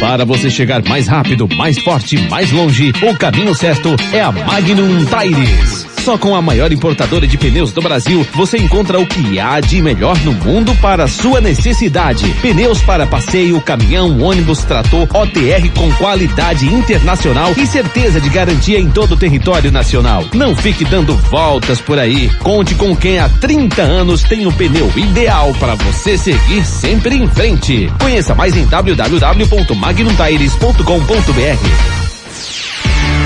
N: Para você chegar mais rápido, mais forte, mais longe, o caminho certo é a Magnum Tires. Só com a maior importadora de pneus do Brasil, você encontra o que há de melhor no mundo para a sua necessidade. Pneus para passeio, caminhão, ônibus, trator, OTR com qualidade internacional e certeza de garantia em todo o território nacional. Não fique dando voltas por aí. Conte com quem há 30 anos tem o pneu ideal para você seguir sempre em frente. Conheça mais em www.magnumtires.com.br.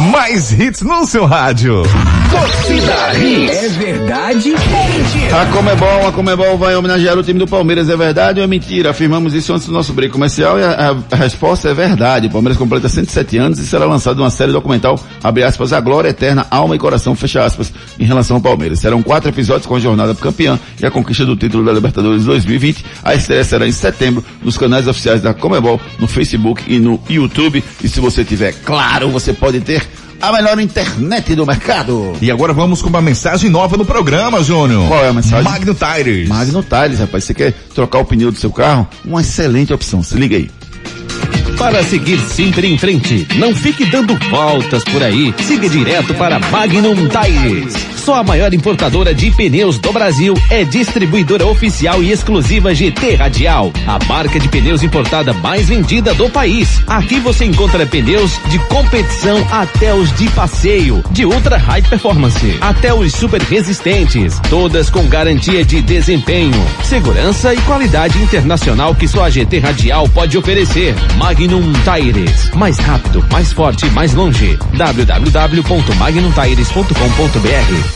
A: Mais hits no seu rádio.
C: Torcida Hits.
Q: É verdade ou mentira?
F: A Comebol, a Comebol vai homenagear o time do Palmeiras. É verdade ou é mentira? Afirmamos isso antes do nosso break comercial e a, a- a resposta é verdade. O Palmeiras completa 107 anos e será lançado uma série documental, abre aspas, a glória eterna, alma e coração, fecha aspas, em relação ao Palmeiras. Serão quatro episódios com a jornada campeã e a conquista do título da Libertadores 2020. A estreia será em setembro nos canais oficiais da Comebol, no Facebook e no YouTube. E se você tiver claro, você pode ter a melhor internet do mercado.
A: E agora vamos com uma mensagem nova no programa, Júnior.
F: Qual é a mensagem?
A: Magno Tires.
F: Magno Tires, rapaz. Você quer trocar o pneu do seu carro? Uma excelente opção. Se liga aí.
N: Para seguir sempre em frente, não fique dando voltas por aí. Siga direto para Magnum Tires. Só a maior importadora de pneus do Brasil é distribuidora oficial e exclusiva GT Radial, a marca de pneus importada mais vendida do país. Aqui você encontra pneus de competição até os de passeio, de ultra high performance, até os super resistentes, todas com garantia de desempenho, segurança e qualidade internacional que só a GT Radial pode oferecer. Magnum Tires, mais rápido, mais forte, mais longe. www.magnumtires.com.br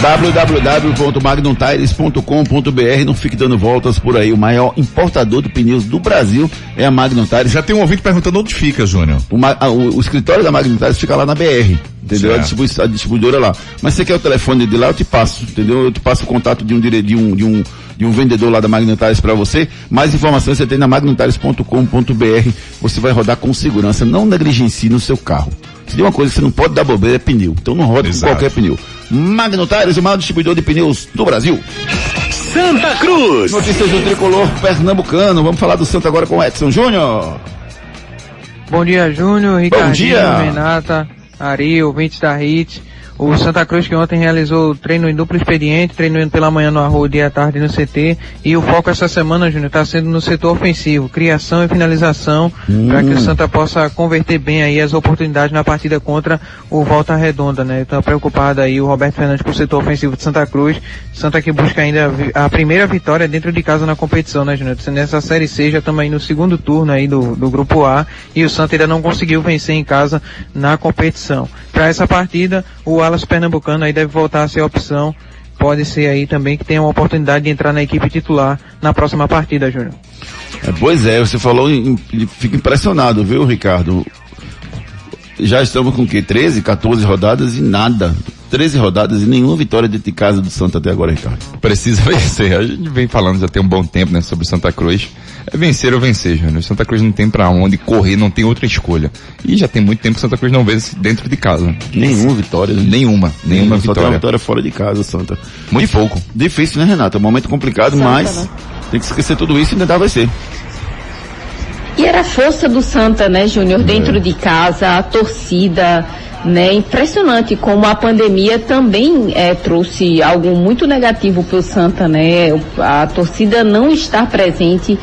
F: www.magnumtires.com.br Não fique dando voltas por aí. O maior importador de pneus do Brasil é a Magnum Tires.
A: Já tem um ouvinte perguntando onde fica, Júnior.
F: O, a- o- o escritório da Magnum Tires fica lá na BR. Entendeu? A,
A: Certo.
F: distribui- a distribuidora lá. Mas você quer o telefone de lá, eu te passo. Entendeu? Eu te passo o contato de um, de um, de um, de um vendedor lá da Magnum Tires para você. Mais informações você tem na magnumtires.com.br. Você vai rodar com segurança. Não negligencie no seu carro. Se tem uma coisa que você não pode dar bobeira é pneu. Então não roda com qualquer pneu. Magnum Tires, o maior distribuidor de pneus do Brasil.
C: Santa Cruz.
F: Notícias do tricolor pernambucano. Vamos falar do Santo agora com o Edson Júnior.
R: Bom dia, Júnior, Ricardinho,
F: dia.
R: Renata, Ari, ouvintes da HIT. O Santa Cruz que ontem realizou treino em duplo expediente, treinando pela manhã no Arroio e à tarde no CT. E o foco essa semana, Júnior, está sendo no setor ofensivo, criação e finalização,
F: Hum.
R: para que o Santa possa converter bem aí as oportunidades na partida contra o Volta Redonda, né? Está preocupado aí o Roberto Fernandes com o setor ofensivo de Santa Cruz. Santa que busca ainda a primeira vitória dentro de casa na competição, né, Júnior? Nessa Série C já estamos aí no segundo turno aí do, do Grupo A e o Santa ainda não conseguiu vencer em casa na competição. Para essa partida, o Alas Pernambucano aí deve voltar a ser opção. Pode ser aí também que tenha uma oportunidade de entrar na equipe titular na próxima partida, Júnior.
F: É, pois é, você falou, fica impressionado, viu, Ricardo? Já estamos com o quê? 13, 14 rodadas e nada. 13 rodadas e nenhuma vitória dentro de casa do Santa até agora, Ricardo.
G: Precisa vencer. A gente vem falando já tem um bom tempo, né, sobre Santa Cruz. É vencer ou vencer, Júnior. Santa Cruz não tem pra onde correr, não tem outra escolha. E já tem muito tempo que Santa Cruz não vence dentro de casa.
F: Nenhuma vitória, né?
G: Nenhuma, nenhuma
F: Só tem uma
G: vitória.
F: vitória fora de casa, Santa.
G: Muito pouco.
F: Difícil, né, Renato? É um momento complicado,
G: Santa,
F: mas
G: né?
F: tem que esquecer tudo isso e ainda dá vai ser.
H: E era a força do Santa, né, Júnior, dentro de casa, a torcida, né? Impressionante como a pandemia também eh, trouxe algo muito negativo para o Santa, né? A torcida não estar presente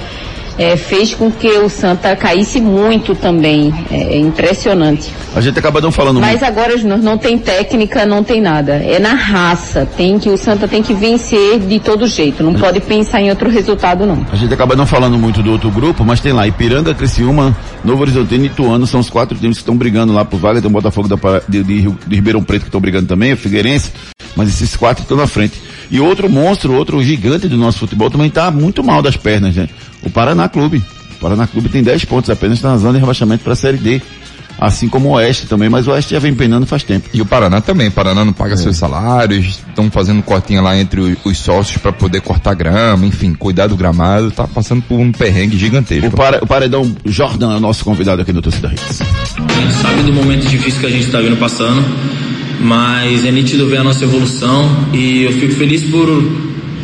H: eh, fez com que o Santa caísse muito também. É impressionante.
F: A gente acaba não falando
H: Mas
F: muito.
H: agora, Júnior, não tem técnica, não tem nada. É na raça. Tem que o Santa tem que vencer de todo jeito. Não pode pensar em outro resultado, não.
F: A gente acaba não falando muito do outro grupo, mas tem lá Ipiranga, Criciúma, Novo Horizontino e Ituano, são os quatro times que estão brigando lá por vaga, tem o Botafogo da, de, de de Ribeirão Preto que estão brigando também, o Figueirense, mas esses quatro estão na frente. E outro monstro, outro gigante do nosso futebol também está muito mal das pernas, né? O Paraná Clube. O Paraná Clube tem 10 pontos apenas, está na zona de rebaixamento para a Série D. Assim como o Oeste também, mas o Oeste já vem penando faz tempo.
G: E o Paraná também. O Paraná não
F: É.
G: paga seus salários, estão fazendo cotinha lá entre o- os sócios para poder cortar grama, enfim, cuidar do gramado. Tá passando por um perrengue gigantesco.
F: O, para, o Paredão Jordan é o nosso convidado aqui no Torcida Hits.
S: A gente sabe do momento difícil que a gente está vindo passando, mas é nítido ver a nossa evolução e eu fico feliz por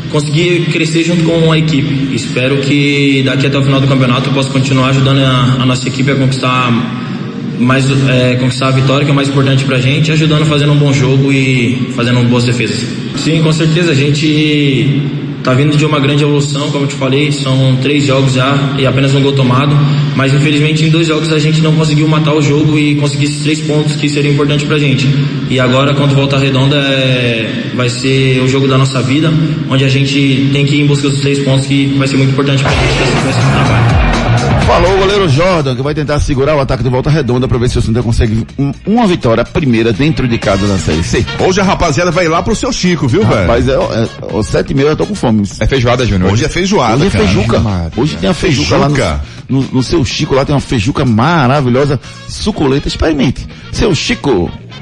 S: conseguir crescer junto com a equipe. Espero que daqui até o final do campeonato eu possa continuar ajudando a, a nossa equipe a conquistar mais é, conquistar a vitória que é o mais importante pra gente, ajudando fazendo um bom jogo e fazendo boas defesas. Sim, com certeza a gente tá vindo de uma grande evolução, como eu te falei, são três jogos já e apenas um gol tomado, mas infelizmente em dois jogos a gente não conseguiu matar o jogo e conseguir esses três pontos que seriam importantes pra gente. E agora contra o Volta Redonda é, vai ser o jogo da nossa vida, onde a gente tem que ir em busca dos três pontos que vai ser muito importante pra gente trabalho.
F: Falou o goleiro Jordan, que vai tentar segurar o ataque do Volta Redonda para ver se o Santa consegue um- uma vitória, primeira dentro de casa na Série C.
A: Hoje a rapaziada vai lá pro seu Chico, viu, velho?
F: Rapaz, é, é, é, sete e meia eu tô com fome.
G: É feijoada, Júnior.
A: Hoje é feijoada,
F: Hoje é
A: cara.
F: feijuca. Hoje tem a feijuca, lá
A: Feijuca.
F: no, no, no seu Chico, lá tem uma feijuca maravilhosa, suculenta. Experimente. Seu Chico.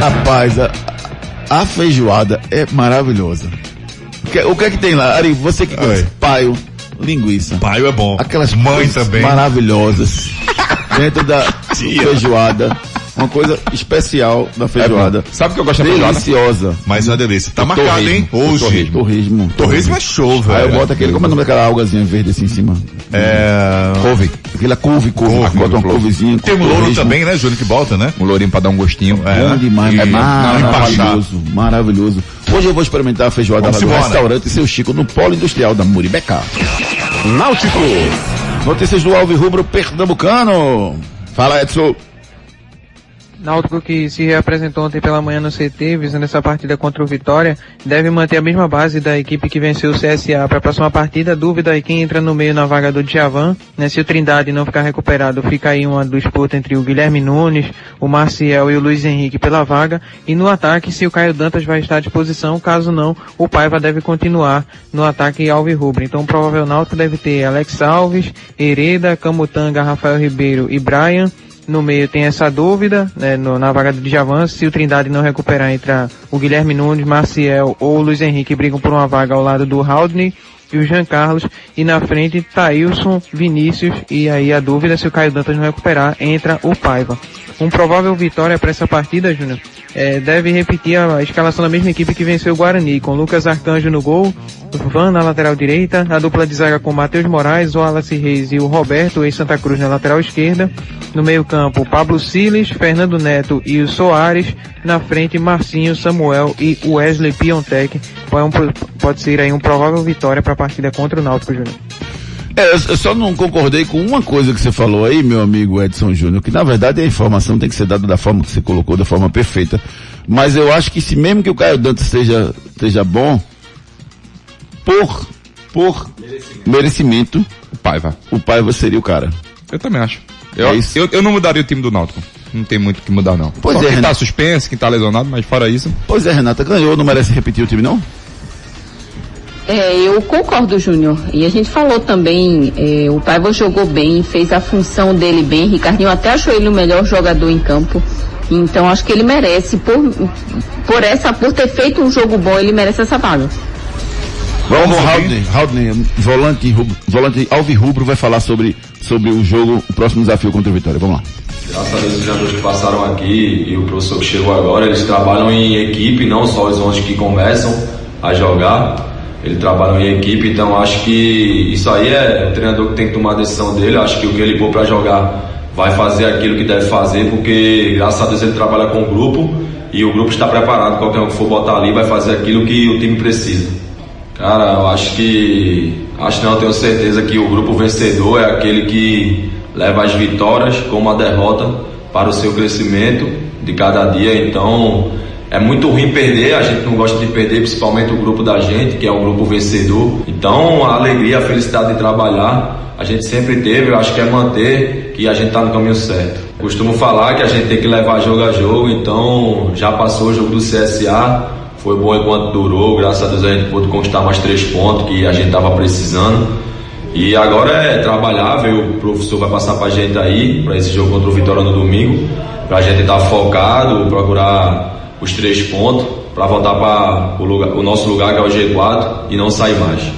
F: Rapaz, a, a feijoada é maravilhosa. O que, o que é que tem lá? Ari, você que gosta. Paio, linguiça.
A: Paio é bom.
F: Aquelas
A: Mãe
F: coisas
A: também.
F: maravilhosas. dentro da feijoada. Uma coisa especial da feijoada.
G: Sabe o que eu gosto da feijoada?
F: Deliciosa.
A: Mas é uma delícia. Tá
F: O
A: marcado,
F: torresmo,
A: hein?
F: o
A: Hoje.
F: Torresmo. Torresmo.
A: Torresmo é show, velho.
F: Aí eu boto aquele, como é o nome daquela algazinha verde assim em cima?
A: É.
F: Couve. Aquela couve, couve.
A: Couve,
F: bota uma
A: couve.
F: couvezinha.
A: Tem um louro também, né, Júnior, que bota, né?
G: Um lourinho pra dar um gostinho.
F: Bom demais,
G: E-
F: é
G: Não,
F: maravilhoso, maravilhoso. Hoje eu vou experimentar a feijoada lá
A: embora.
F: restaurante Seu Chico no Polo Industrial da Muribeca. Náutico. Notícias do Alves Rubro Pernambucano. Fala, Edson.
R: Náutico que se reapresentou ontem pela manhã no CT, visando essa partida contra o Vitória, deve manter a mesma base da equipe que venceu o CSA para a próxima partida. Dúvida aí quem entra no meio na vaga do Djavan, né? Se o Trindade não ficar recuperado, fica aí uma disputa entre o Guilherme Nunes, o Marcial e o Luiz Henrique pela vaga. E no ataque, se o Caio Dantas vai estar à disposição, caso não, o Paiva deve continuar no ataque Alves Rubro. Então o provável Náutico deve ter Alex Alves, Hereda, Camutanga, Rafael Ribeiro e Brian. No meio tem essa dúvida, né, no- na vaga do Djavan, se o Trindade não recuperar entre a- o Guilherme Nunes, Maciel ou o Luiz Henrique brigam por uma vaga ao lado do Haldney e o Jean Carlos, e na frente Thailson, Vinícius, e aí a dúvida se o Caio Dantas não recuperar, entra o Paiva. Um provável vitória para essa partida, Júnior, é, deve repetir a escalação da mesma equipe que venceu o Guarani, com Lucas Arcanjo no gol, Van na lateral direita, a dupla de zaga com Matheus Moraes, o Wallace Reis e o Roberto, ex-Santa Cruz na lateral esquerda, no meio campo Pablo Siles, Fernando Neto e o Soares, na frente Marcinho, Samuel e Wesley Piontek, pode, um- pode ser aí um provável vitória para a partida contra o Náutico, Júnior.
F: É, eu só não concordei com uma coisa que você falou aí, meu amigo Edson Júnior, que na verdade a informação tem que ser dada da forma que você colocou, da forma perfeita. Mas eu acho que se mesmo que o Caio Dantas esteja, esteja bom, por, por merecimento,
G: o Paiva.
F: O Paiva seria o cara.
G: Eu também acho. Eu,
F: É isso.
G: eu, eu não mudaria o time do Náutico. Não tem muito o que mudar, não.
F: Pois
G: Só
F: é,
G: quem tá
F: Renato.
G: suspenso, quem tá lesionado, mas fora isso.
F: Pois é, Renata, ganhou, não merece repetir o time não?
H: É, eu concordo, Júnior. E a gente falou também, é, o Paiva jogou bem, fez a função dele bem. Ricardinho até achou ele o melhor jogador em campo. Então acho que ele merece, por, por essa, por ter feito um jogo bom, ele merece essa vaga.
F: Vamos, Haldney, volante, volante alvirrubro vai falar sobre, sobre o jogo, o próximo desafio contra o Vitória. Vamos lá.
T: Graças a Deus os jogadores que passaram aqui e o professor que chegou agora, eles trabalham em equipe, não só os 11 que começam a jogar, eles trabalham em equipe, então acho que isso aí é o treinador que tem que tomar a decisão dele, acho que o que ele pôr para jogar vai fazer aquilo que deve fazer, porque graças a Deus ele trabalha com o grupo e o grupo está preparado, qualquer um que for botar ali vai fazer aquilo que o time precisa. Cara, eu acho que. Acho não, eu tenho certeza que o grupo vencedor é aquele que leva as vitórias como a derrota para o seu crescimento de cada dia. Então, é muito ruim perder, a gente não gosta de perder, principalmente o grupo da gente, que é um grupo vencedor. Então, a alegria, a felicidade de trabalhar, a gente sempre teve, eu acho que é manter que a gente está no caminho certo. Costumo falar que a gente tem que levar jogo a jogo, então já passou o jogo do CSA, foi bom enquanto durou, graças a Deus a gente pôde conquistar mais três pontos que a gente estava precisando. E agora é trabalhar, ver o professor vai passar pra gente aí, para esse jogo contra o Vitória no domingo, pra gente estar focado, procurar os três pontos, para voltar para o, o nosso lugar que é o G4 e não sair mais.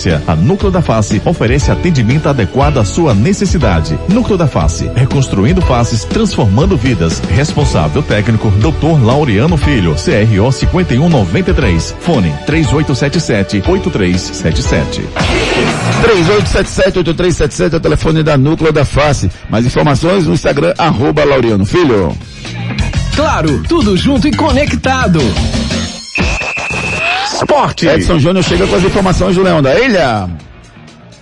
P: A Núcleo da Face oferece atendimento adequado à sua necessidade. Núcleo da Face, reconstruindo faces, transformando vidas. Responsável técnico, Dr. Laureano Filho, CRO 5193. Fone 3877-8377.
F: 3877-8377 é o telefone da Núcleo da Face. Mais informações no Instagram, arroba Laureano Filho.
U: Claro, tudo junto e conectado.
F: Esporte. Edson Júnior chega com as informações do Leão da Ilha.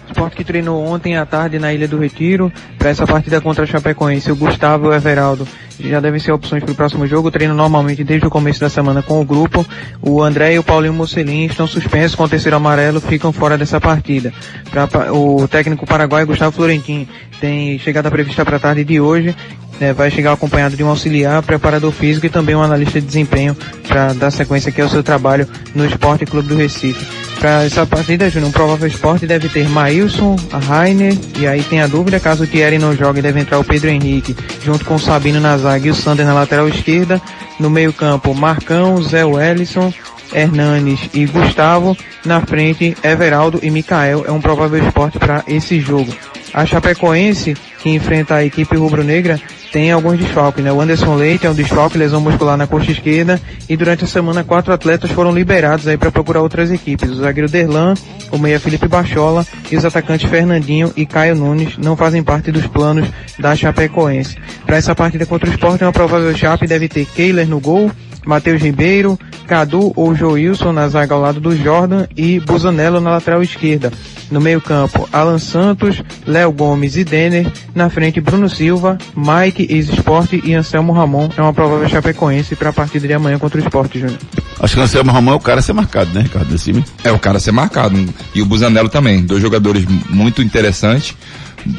R: Sport que treinou ontem à tarde na Ilha do Retiro para essa partida contra a Chapecoense. O Gustavo e o Everaldo já devem ser opções para o próximo jogo. Treino normalmente desde o começo da semana com o grupo. O André e o Paulinho Mocelin estão suspensos com o terceiro amarelo, ficam fora dessa partida. Pra, o técnico paraguaio Gustavo Florentin tem chegada prevista para a tarde de hoje. Né, vai chegar acompanhado de um auxiliar, preparador físico e também um analista de desempenho para dar sequência aqui ao seu trabalho no Esporte Clube do Recife. Para essa partida, Júnior, um provável esporte deve ter Maílson, a Rainer, e aí tem a dúvida, caso o Thierry não jogue, deve entrar o Pedro Henrique, junto com o Sabino na zaga e o Sander na lateral esquerda. No meio campo, Marcão, Zé Wellison, Hernanes e Gustavo. Na frente, Everaldo e Mikael. É um provável esporte para esse jogo. A Chapecoense, que enfrenta a equipe rubro-negra, tem alguns desfalques, né? O Anderson Leite é um desfalque, lesão muscular na coxa esquerda, e durante a semana quatro atletas foram liberados aí para procurar outras equipes. O zagueiro Derlan, o meia Felipe Bachola e os atacantes Fernandinho e Caio Nunes não fazem parte dos planos da Chapecoense. Para essa partida contra o Sport, uma provável Chape deve ter Keiler no gol, Matheus Ribeiro, Cadu ou Joilson na zaga ao lado do Jordan e Busanello na lateral esquerda. No meio campo, Alan Santos, Léo Gomes e Denner. Na frente, Bruno Silva, Mike, ex-Sport e Anselmo Ramon. É uma provável chapecoense para a partida de amanhã contra o Sport, Júnior.
F: Acho que o Anselmo Ramon é o cara a ser marcado, né, Ricardo? Desse.
G: É o cara a ser marcado. E o Busanello também. Dois jogadores muito interessantes.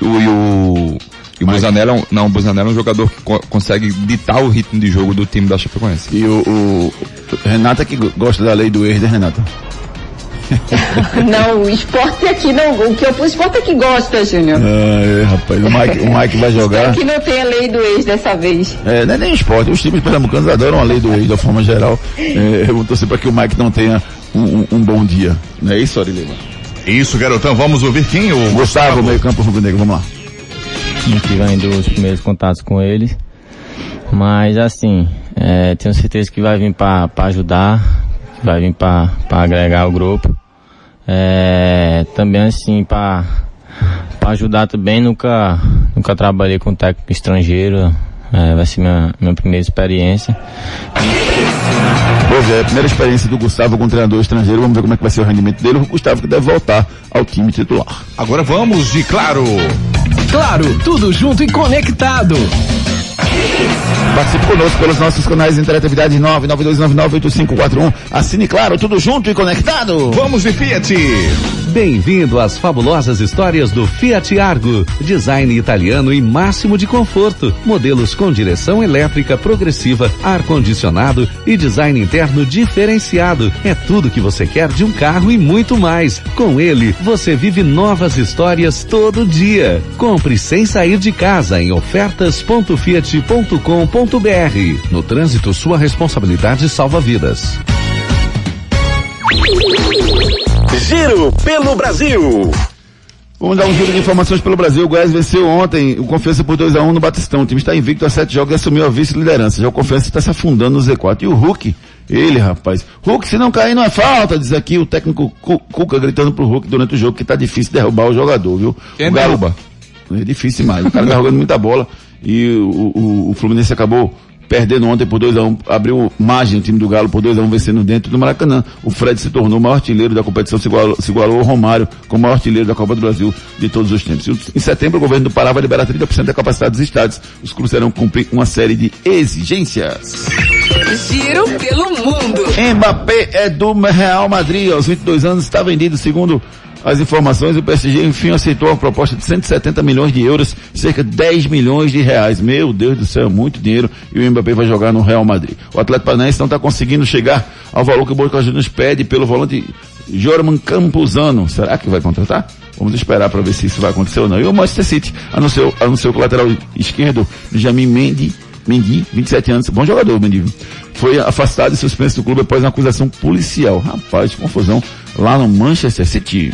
G: O, e o, e o Busanello, é um- não, o Busanello é um jogador que co- consegue ditar o ritmo de jogo do time da Chapecoense.
F: E o, o Renata que go- gosta da lei do ex, né, Renata?
H: Não, o esporte aqui não. O que eu, o esporte aqui gosta, Júnior.
F: Ah, é, rapaz, o Mike, o Mike vai jogar.
H: Que não tem a lei do ex dessa vez.
F: É, não é nem esporte, os times pernambucanos adoram a lei do ex, da forma geral. É, eu vou torcer para que o Mike não tenha um, um- um bom dia. Não é isso, Arilema?
A: Isso, garotão. Vamos ouvir quem? O
F: Gustavo, meio campo rubro-negro, vamos lá.
V: Que vem dos primeiros contatos com eles. Mas assim, é, tenho certeza que vai vir para ajudar, vai vir para agregar o grupo. É, também assim, para ajudar também, nunca, nunca trabalhei com técnico estrangeiro. É, vai ser minha, minha primeira experiência.
F: Pois é, a primeira experiência do Gustavo com um treinador estrangeiro, vamos ver como é que vai ser o rendimento dele. O Gustavo que deve voltar ao time titular.
A: Agora vamos de Claro.
U: Claro, tudo junto e conectado.
F: Participe conosco pelos nossos canais de interatividade 992998541. Assine Claro, tudo junto e conectado.
A: Vamos de Fiat.
I: Bem-vindo às fabulosas histórias do Fiat Argo. Design italiano e máximo de conforto. Modelos com direção elétrica progressiva, ar-condicionado e design interno diferenciado. É tudo que você quer de um carro e muito mais. Com ele, você vive novas histórias todo dia. Compre sem sair de casa em ofertas.fiat.com.br. No trânsito, sua responsabilidade salva vidas.
C: Giro pelo Brasil.
F: Vamos dar um giro de informações pelo Brasil. O Goiás venceu ontem o Confiança por 2x1 no Batistão. O time está invicto a sete jogos e assumiu a vice-liderança. Já o Confiança está se afundando no Z4. E o Hulk, ele, rapaz. Hulk, se não cair, não é falta, diz aqui o técnico Cu- Cuca gritando pro Hulk durante o jogo que tá difícil derrubar o jogador, viu?
G: Quem
F: o
G: derruba?
F: É difícil demais. O cara tá jogando muita bola e o, o, o Fluminense acabou perdendo ontem por 2x1, abriu margem o time do Galo por 2x1 vencendo dentro do Maracanã. O Fred se tornou o maior artilheiro da competição, se igualou, se igualou ao Romário como maior artilheiro da Copa do Brasil de todos os tempos. Em setembro, o governo do Pará vai liberar 30% da capacidade dos estádios. Os clubes terão que cumprir uma série de exigências.
W: Giro pelo mundo.
F: Mbappé é do Real Madrid, aos 22 anos, está vendido segundo as informações, o PSG enfim aceitou uma proposta de 170 milhões de euros, cerca de 10 milhões de reais. Meu Deus do céu, muito dinheiro e o Mbappé vai jogar no Real Madrid. O Atlético Paranaense não está conseguindo chegar ao valor que o Boca Juniors pede pelo volante Jorman Campuzano. Será que vai contratar? Vamos esperar para ver se isso vai acontecer ou não. E o Manchester City anunciou, anunciou que o lateral esquerdo, Benjamin Mendy, Mendy, 27 anos, bom jogador, Mendy, foi afastado e suspenso do clube após uma acusação policial. Rapaz, confusão lá no Manchester City.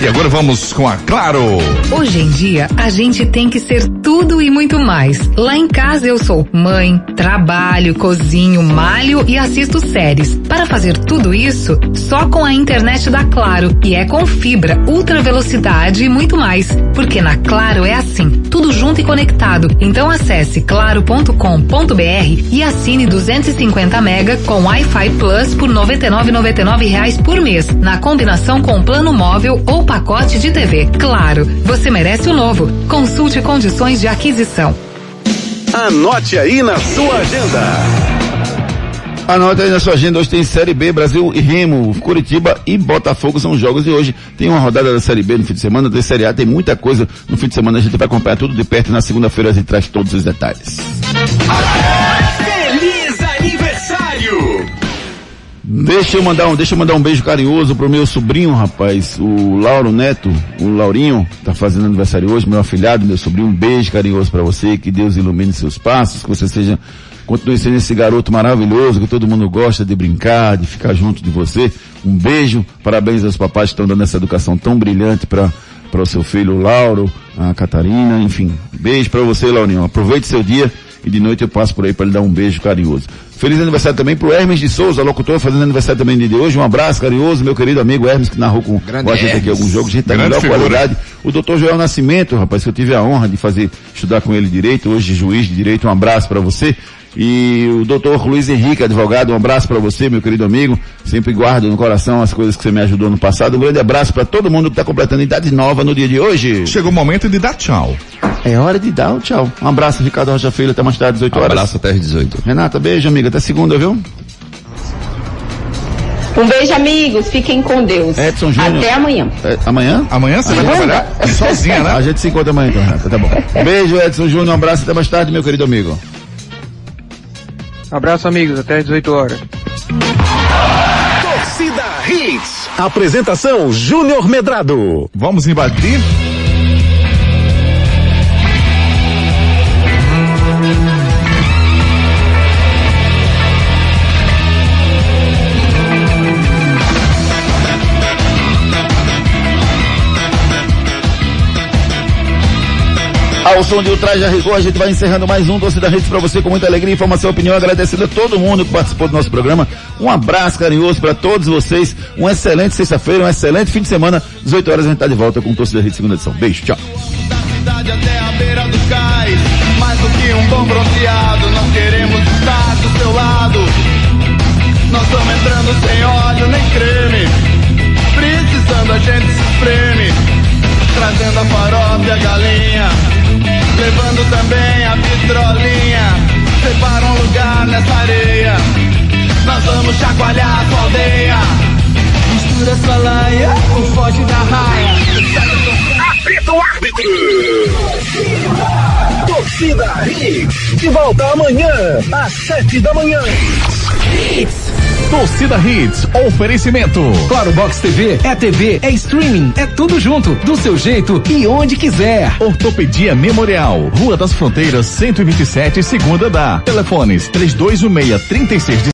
A: E agora vamos com a Claro.
W: Hoje em dia, a gente tem que ser tudo e muito mais. Lá em casa eu sou mãe, trabalho, cozinho, malho e assisto séries. Para fazer tudo isso, só com a internet da Claro. E é com fibra, ultra velocidade e muito mais. Porque na Claro é assim, tudo junto e conectado. Então acesse claro.com.br e assine 250 mega com Wi-Fi Plus por 99,99 reais por mês. Na combinação com plano móvel ou pacote de TV. Claro, você merece o novo. Consulte condições de aquisição.
C: Anote aí na sua agenda.
F: Anote aí na sua agenda, hoje tem Série B, Brasil e Remo, Curitiba e Botafogo são os jogos de hoje. Tem uma rodada da Série B no fim de semana, tem Série A, tem muita coisa no fim de semana, a gente vai acompanhar tudo de perto e na segunda-feira a gente traz todos os detalhes. Deixa eu mandar um, deixa eu mandar um beijo carinhoso pro meu sobrinho, rapaz, o Lauro Neto, o Laurinho, tá fazendo aniversário hoje, meu afilhado, meu sobrinho, um beijo carinhoso para você, que Deus ilumine seus passos, que você seja, continue sendo esse garoto maravilhoso, que todo mundo gosta de brincar, de ficar junto de você. Um beijo, parabéns aos papais que estão dando essa educação tão brilhante para para o seu filho Lauro, a Catarina, enfim. Beijo para você, Laurinho. Aproveite seu dia e de noite eu passo por aí para lhe dar um beijo carinhoso. Feliz aniversário também pro Hermes de Souza, locutor, fazendo aniversário também de hoje. Um abraço carinhoso, meu querido amigo Hermes, que narrou com, com a gente aqui alguns jogos, a gente tá
A: Grande
F: melhor
A: figura.
F: qualidade. O doutor Joel Nascimento, rapaz, que eu tive a honra de fazer, estudar com ele direito, hoje juiz de direito, um abraço para você. E o doutor Luiz Henrique, advogado, um abraço para você, meu querido amigo. Sempre guardo no coração as coisas que você me ajudou no passado. Um grande abraço para todo mundo que está completando idade nova no dia de hoje.
A: Chegou o momento de dar tchau.
F: É hora de dar o tchau. Um abraço, Ricardo Rocha Filho, até mais tarde, 18 horas.
G: Abraço até às 18.
F: Renata, beijo, amiga. Até segunda, viu?
H: Um beijo, amigos. Fiquem com Deus.
F: Edson Júnior.
H: Até amanhã.
F: É, amanhã?
A: Amanhã você vai trabalhar sozinha, né?
F: A gente se encontra amanhã então, Renata. Tá bom. Beijo, Edson Júnior. Um abraço até mais tarde, meu querido amigo.
R: Abraço, amigos. Até às 18 horas.
C: Torcida Hits. Apresentação Júnior Medrado.
A: Vamos invadir?
F: Ao som de Ultraje Rigor, a gente vai encerrando mais um Doce da Rede para você com muita alegria, informação opinião, agradecendo a todo mundo que participou do nosso programa. Um abraço carinhoso para todos vocês, uma excelente sexta-feira, um excelente fim de semana. 18 horas a gente tá de volta com o Doce da Rede segunda edição. Beijo, tchau.
X: a
Y: um. Nós estamos entrando sem óleo nem creme. Precisando a gente se espreme. Trazendo a farofa e a galinha. Levando também a vitrolinha. Separa um lugar nessa areia. Nós vamos chacoalhar a sua aldeia. Mistura sua laia, o forte da raia.
C: Apita o árbitro. Torcida Hits. De volta amanhã, às sete da manhã.
A: Torcida Hits, oferecimento.
Z: Claro Box TV é TV, é streaming, é tudo junto, do seu jeito e onde quiser.
A: Ortopedia Memorial, Rua das Fronteiras, 127, segunda da. Telefones 3216 36